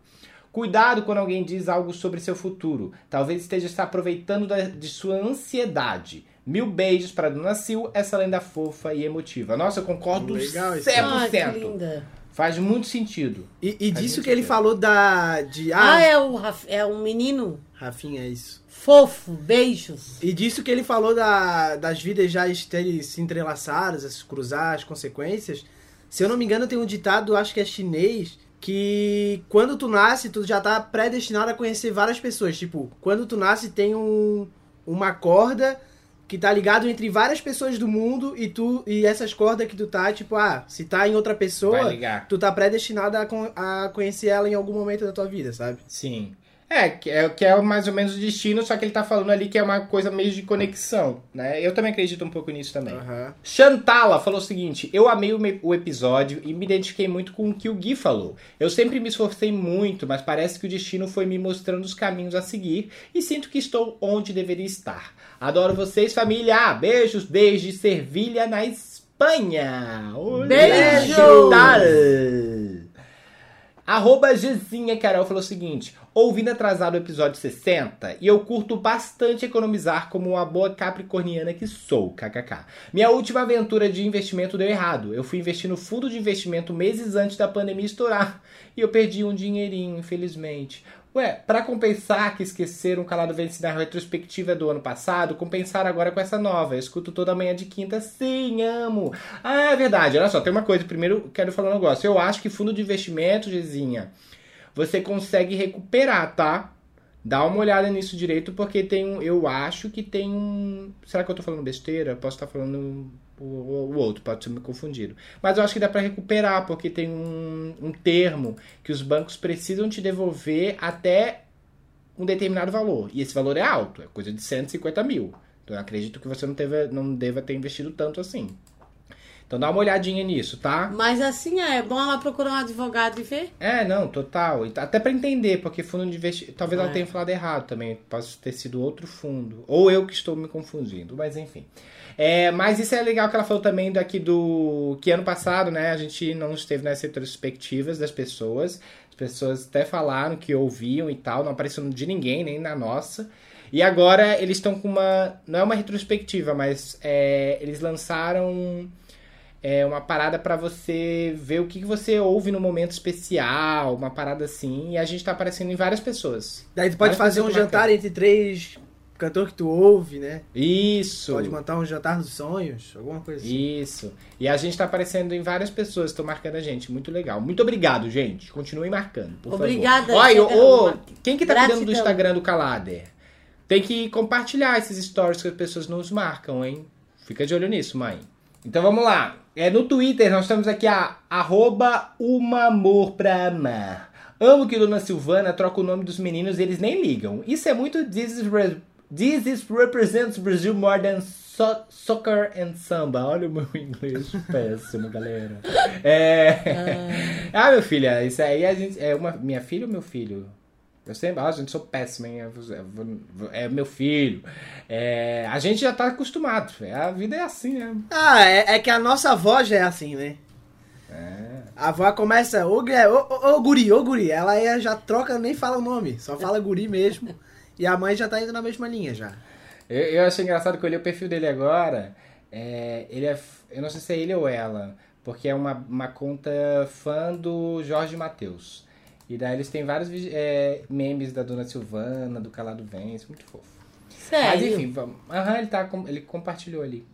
Cuidado quando alguém diz algo sobre seu futuro. Talvez esteja se aproveitando da- de sua ansiedade. Mil beijos para Dona Sil, essa lenda fofa e emotiva. Nossa, eu concordo Legal isso. 100%. Ai, que linda. Faz muito sentido. E, e disso que ele sentido. falou da. De, Ah, ah, é, o, Raf- é um menino Rafinha, é isso. fofo, beijos. E disso que ele falou da, das vidas já terem se entrelaçadas, a se cruzar, as consequências. Se eu não me engano, tem um ditado, acho que é chinês, que quando tu nasce, tu já tá predestinado a conhecer várias pessoas. Tipo, quando tu nasce, tem um, uma corda que tá ligado entre várias pessoas do mundo e tu e essas cordas que tu tá, tipo, ah, se tá em outra pessoa, tu tá predestinado a, a conhecer ela em algum momento da tua vida, sabe? Sim. É, que é, que é mais ou menos o destino, só que ele tá falando ali que é uma coisa meio de conexão, né? Eu também acredito um pouco nisso também. Aham. Chantala falou o seguinte: Eu amei o, me- o episódio e me identifiquei muito com o que o Gui falou. Eu sempre me esforcei muito, mas parece que o destino foi me mostrando os caminhos a seguir e sinto que estou onde deveria estar. Adoro vocês, família! Beijos desde Servilha, na Espanha! Olá, Beijo! Arroba Gezinha Carol falou o seguinte: ouvindo atrasado o episódio 60, e eu curto bastante economizar como uma boa capricorniana que sou, kkk. Minha última aventura de investimento deu errado. Eu fui investir no fundo de investimento meses antes da pandemia estourar. E eu perdi um dinheirinho, infelizmente. Ué, pra compensar que esqueceram o calado vence na retrospectiva do ano passado, compensar agora com essa nova. Eu escuto toda manhã de quinta, sim, amo. Ah, é verdade. Olha só, tem uma coisa. Primeiro, quero falar um negócio. Eu acho que fundo de investimento, Gezinha, você consegue recuperar, tá? Dá uma olhada nisso direito, porque tem um. Eu acho que tem um. Será que eu tô falando besteira? Posso estar falando o, o- outro, pode ser me confundido. Mas eu acho que dá pra recuperar, porque tem um, um termo que os bancos precisam te devolver até um determinado valor. E esse valor é alto, é coisa de 150 mil. Então eu acredito que você não, teve, não deva ter investido tanto assim. Então dá uma olhadinha nisso, tá? Mas assim, é bom ela procurar um advogado e ver. É, não, total. Até pra entender, porque fundo de investimento. Talvez ela É. tenha falado errado também. Pode ter sido outro fundo. Ou eu que estou me confundindo, mas enfim. É, mas isso é legal que ela falou também daqui do. Que ano passado, né, a gente não esteve nas retrospectivas das pessoas. As pessoas até falaram que ouviam e tal, não apareceu de ninguém, nem na nossa. E agora eles estão com uma. Não é uma retrospectiva, mas é, eles lançaram é uma parada pra você ver o que que você ouve no momento especial, uma parada assim, e a gente tá aparecendo em várias pessoas. Daí tu pode Várias fazer um jantar entre três cantores que tu ouve, né? Isso. Pode montar um jantar dos sonhos, alguma coisa assim. Isso. E a gente tá aparecendo em várias pessoas, estão marcando a gente. Muito legal. Muito obrigado, gente. Continuem marcando, por Obrigada, favor. Olha, Pedro. ô, quem que tá cuidando do Gratidão. Instagram do Calader? Tem que compartilhar esses stories que as pessoas nos marcam, hein? Fica de olho nisso, mãe. Então vamos lá. É no Twitter, nós temos aqui a arroba uma amor pra amar. Amo que Dona Silvana troca o nome dos meninos e eles nem ligam. Isso é muito This is, re- this is represents Brazil more than so- soccer and samba. Olha o meu inglês péssimo, galera. É... ah, meu filho, isso aí a gente é uma minha filha ou meu filho? Eu sempre, ah, gente, sou péssimo, hein? É meu filho. É, a gente já tá acostumado. A vida é assim, né? Ah, é, é que a nossa avó já é assim, né? A avó começa, ô, ô, ô, ô guri, ô guri. Ela é- já troca, nem fala o nome, só fala guri mesmo. E a mãe já tá indo na mesma linha já. Eu, eu achei engraçado que eu olhei o perfil dele agora. É, ele é. Eu não sei se é ele ou ela, porque é uma, uma conta fã do Jorge Matheus. E daí eles têm vários é, memes da Dona Silvana, do Calado Vence, muito fofo. Sério. Mas enfim, vamos. Aham, ele, tá, ele compartilhou ali.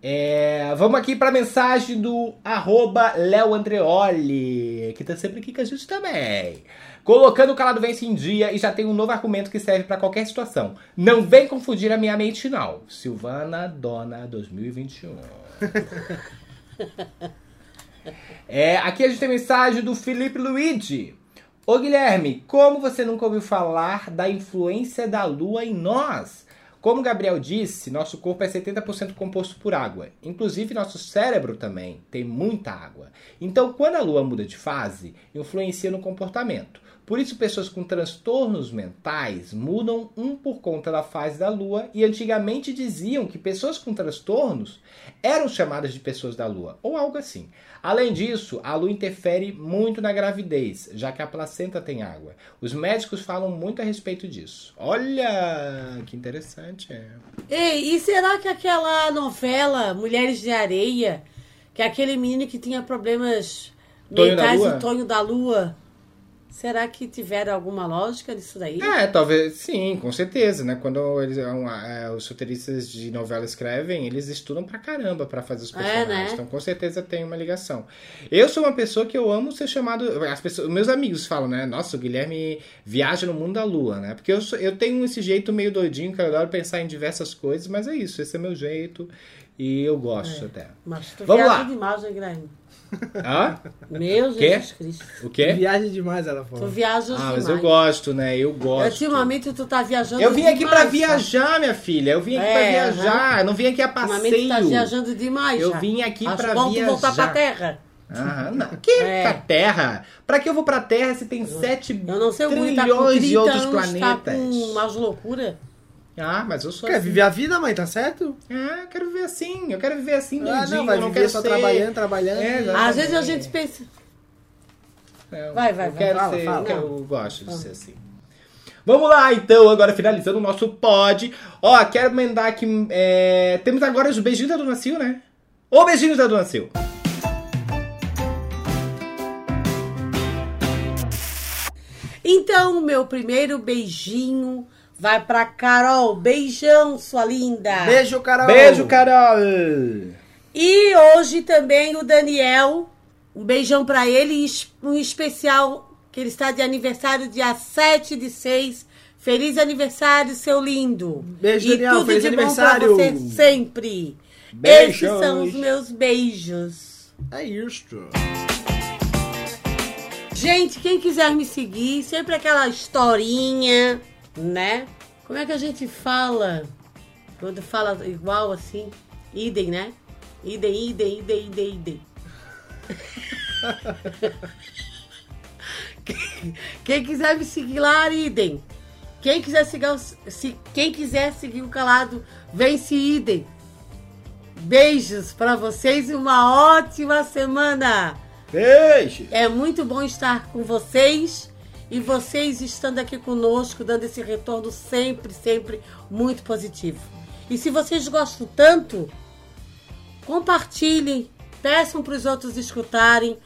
É, vamos aqui pra mensagem do arroba Léo Andreoli, que tá sempre aqui com a gente também. Colocando o calado vence em dia e já tem um novo argumento que serve pra qualquer situação. Não vem confundir a minha mente, não. Silvana Dona 2021. É, aqui a gente tem mensagem do Felipe Luigi. Ô Guilherme, como você nunca ouviu falar da influência da lua em nós? Como Gabriel disse, nosso corpo é 70% composto por água. Inclusive, nosso cérebro também tem muita água. Então, quando a lua muda de fase, influencia no comportamento. Por isso, pessoas com transtornos mentais mudam um por conta da fase da lua e antigamente diziam que pessoas com transtornos eram chamadas de pessoas da lua, ou algo assim. Além disso, a lua interfere muito na gravidez, já que a placenta tem água. Os médicos falam muito a respeito disso. Olha, que interessante. é. Ei, e será que aquela novela Mulheres de Areia, que é aquele menino que tinha problemas Lua? e Tonho da Lua. Será que tiveram alguma lógica nisso daí? É, talvez, sim, com certeza, né? Quando eles, um, é, os roteiristas de novela escrevem, eles estudam pra caramba pra fazer os É, personagens. né? Então, com certeza tem uma ligação. Eu sou uma pessoa que eu amo ser chamado. As pessoas, meus amigos falam, né? Nossa, o Guilherme viaja no mundo da lua, né? Porque eu, sou- eu tenho esse jeito meio doidinho que eu adoro pensar em diversas coisas, mas é isso, esse é meu jeito e eu gosto até. Mas tu Vamos viaja lá. demais, né, Guilherme? Hã? Meu Quê? Jesus Cristo. O quê? Viagem demais, ela Tu falou. viajas Ah, demais. mas eu gosto, né? Eu gosto. Ultimamente tu tá viajando Eu vim aqui demais, pra tá? viajar, minha filha. Eu vim aqui É, pra viajar. Eu não vim aqui a Ultimamente tu tá passeio. viajando demais Eu já. vim aqui Acho pra bom tu voltar viajar. pra terra. Aham, não. Que É. pra Terra? Pra que eu vou pra Terra se tem 7 Eu não sei o Guri tá com trilhões 30 de outros anos, planetas? tá com umas loucuras. Ah, mas eu sou Quer assim. viver a vida, mãe, tá certo? Ah, eu quero viver assim. Eu quero viver assim, Ah, doidinho. não, vai eu não viver quero só ser... trabalhando, trabalhando. É. Às vezes a gente pensa... Eu- Vai, vai, eu vai. Quero Fala, ser, fala. Eu gosto de ser assim. Vamos lá, então, agora finalizando o nosso pod. Ó, quero mandar aqui. é, Temos agora os beijinhos da Dona Sil, né? Ô, beijinhos da Dona Sil. Então, meu primeiro beijinho vai pra Carol. Beijão, sua linda. Beijo, Carol. Beijo, Carol. E hoje também o Daniel. Um beijão pra ele. Um especial que ele está de aniversário dia 7 de 6. Feliz aniversário, seu lindo. Beijo, e Daniel. tudo Feliz de aniversário. bom pra você sempre. Beijos. Esses são os meus beijos. É isso. Gente, quem quiser me seguir, sempre aquela historinha, né? Como é que a gente fala? Quando fala igual assim? Idem, né? Idem, idem, idem, idem, idem. Quem quiser me seguir lá, idem. Quem quiser seguir, o- se, quem quiser seguir o calado, vem se idem. Beijos pra vocês e uma ótima semana. Beijo. É muito bom estar com vocês e vocês estando aqui conosco, dando esse retorno sempre, sempre muito positivo. E se vocês gostam tanto, compartilhem, peçam para os outros escutarem.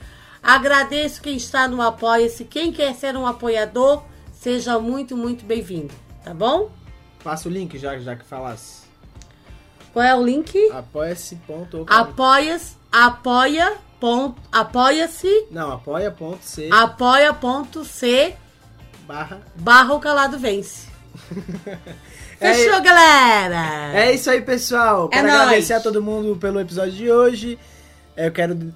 Agradeço quem está no Apoia-se. Quem quer ser um apoiador, seja muito, muito bem-vindo. Tá bom? Passa o link já, já que falasse. Qual é o link? Apoia-se. Apoia-se, apoia, apoia-se, Não, apoia.c apoia.c barra. barra o calado vence. É- Fechou, galera? É isso aí, pessoal. É Quero nóis. agradecer a todo mundo pelo episódio de hoje. Eu quero.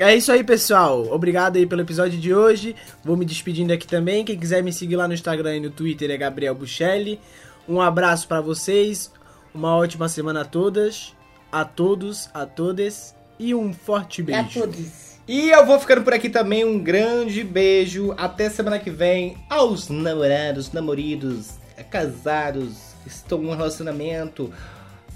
É isso aí, pessoal. Obrigado aí pelo episódio de hoje. Vou me despedindo aqui também. Quem quiser me seguir lá no Instagram e no Twitter é Gabriel Buchelli. Um abraço pra vocês. Uma ótima semana a todas, a todos, a todas e um forte É beijo. a todos. E eu vou ficando por aqui também. Um grande beijo. Até semana que vem. Aos namorados, namoridos, casados, que estão em um relacionamento.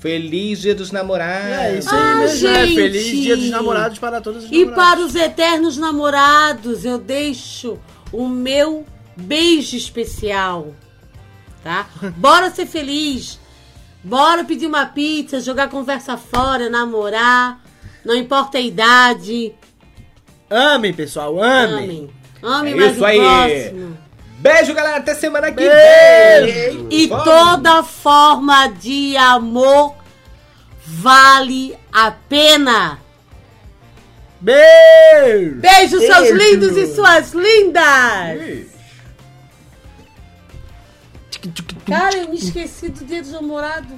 Feliz Dia dos Namorados. É isso aí Ah, mesmo. é. gente. Feliz Dia dos Namorados para todos os E namorados. para os eternos namorados, eu deixo o meu beijo especial. Tá? Bora ser feliz. Bora pedir uma pizza, jogar conversa fora, namorar. Não importa a idade. Amem, pessoal, amem. Amem. Amem É mais isso o aí. próximo. Beijo, galera. Até semana que Beijo. vem. E Vamos. toda forma de amor vale a pena. Beijo! Beijo, seus Beijo. lindos e suas lindas! Cara, eu me esqueci do dia dos namorados.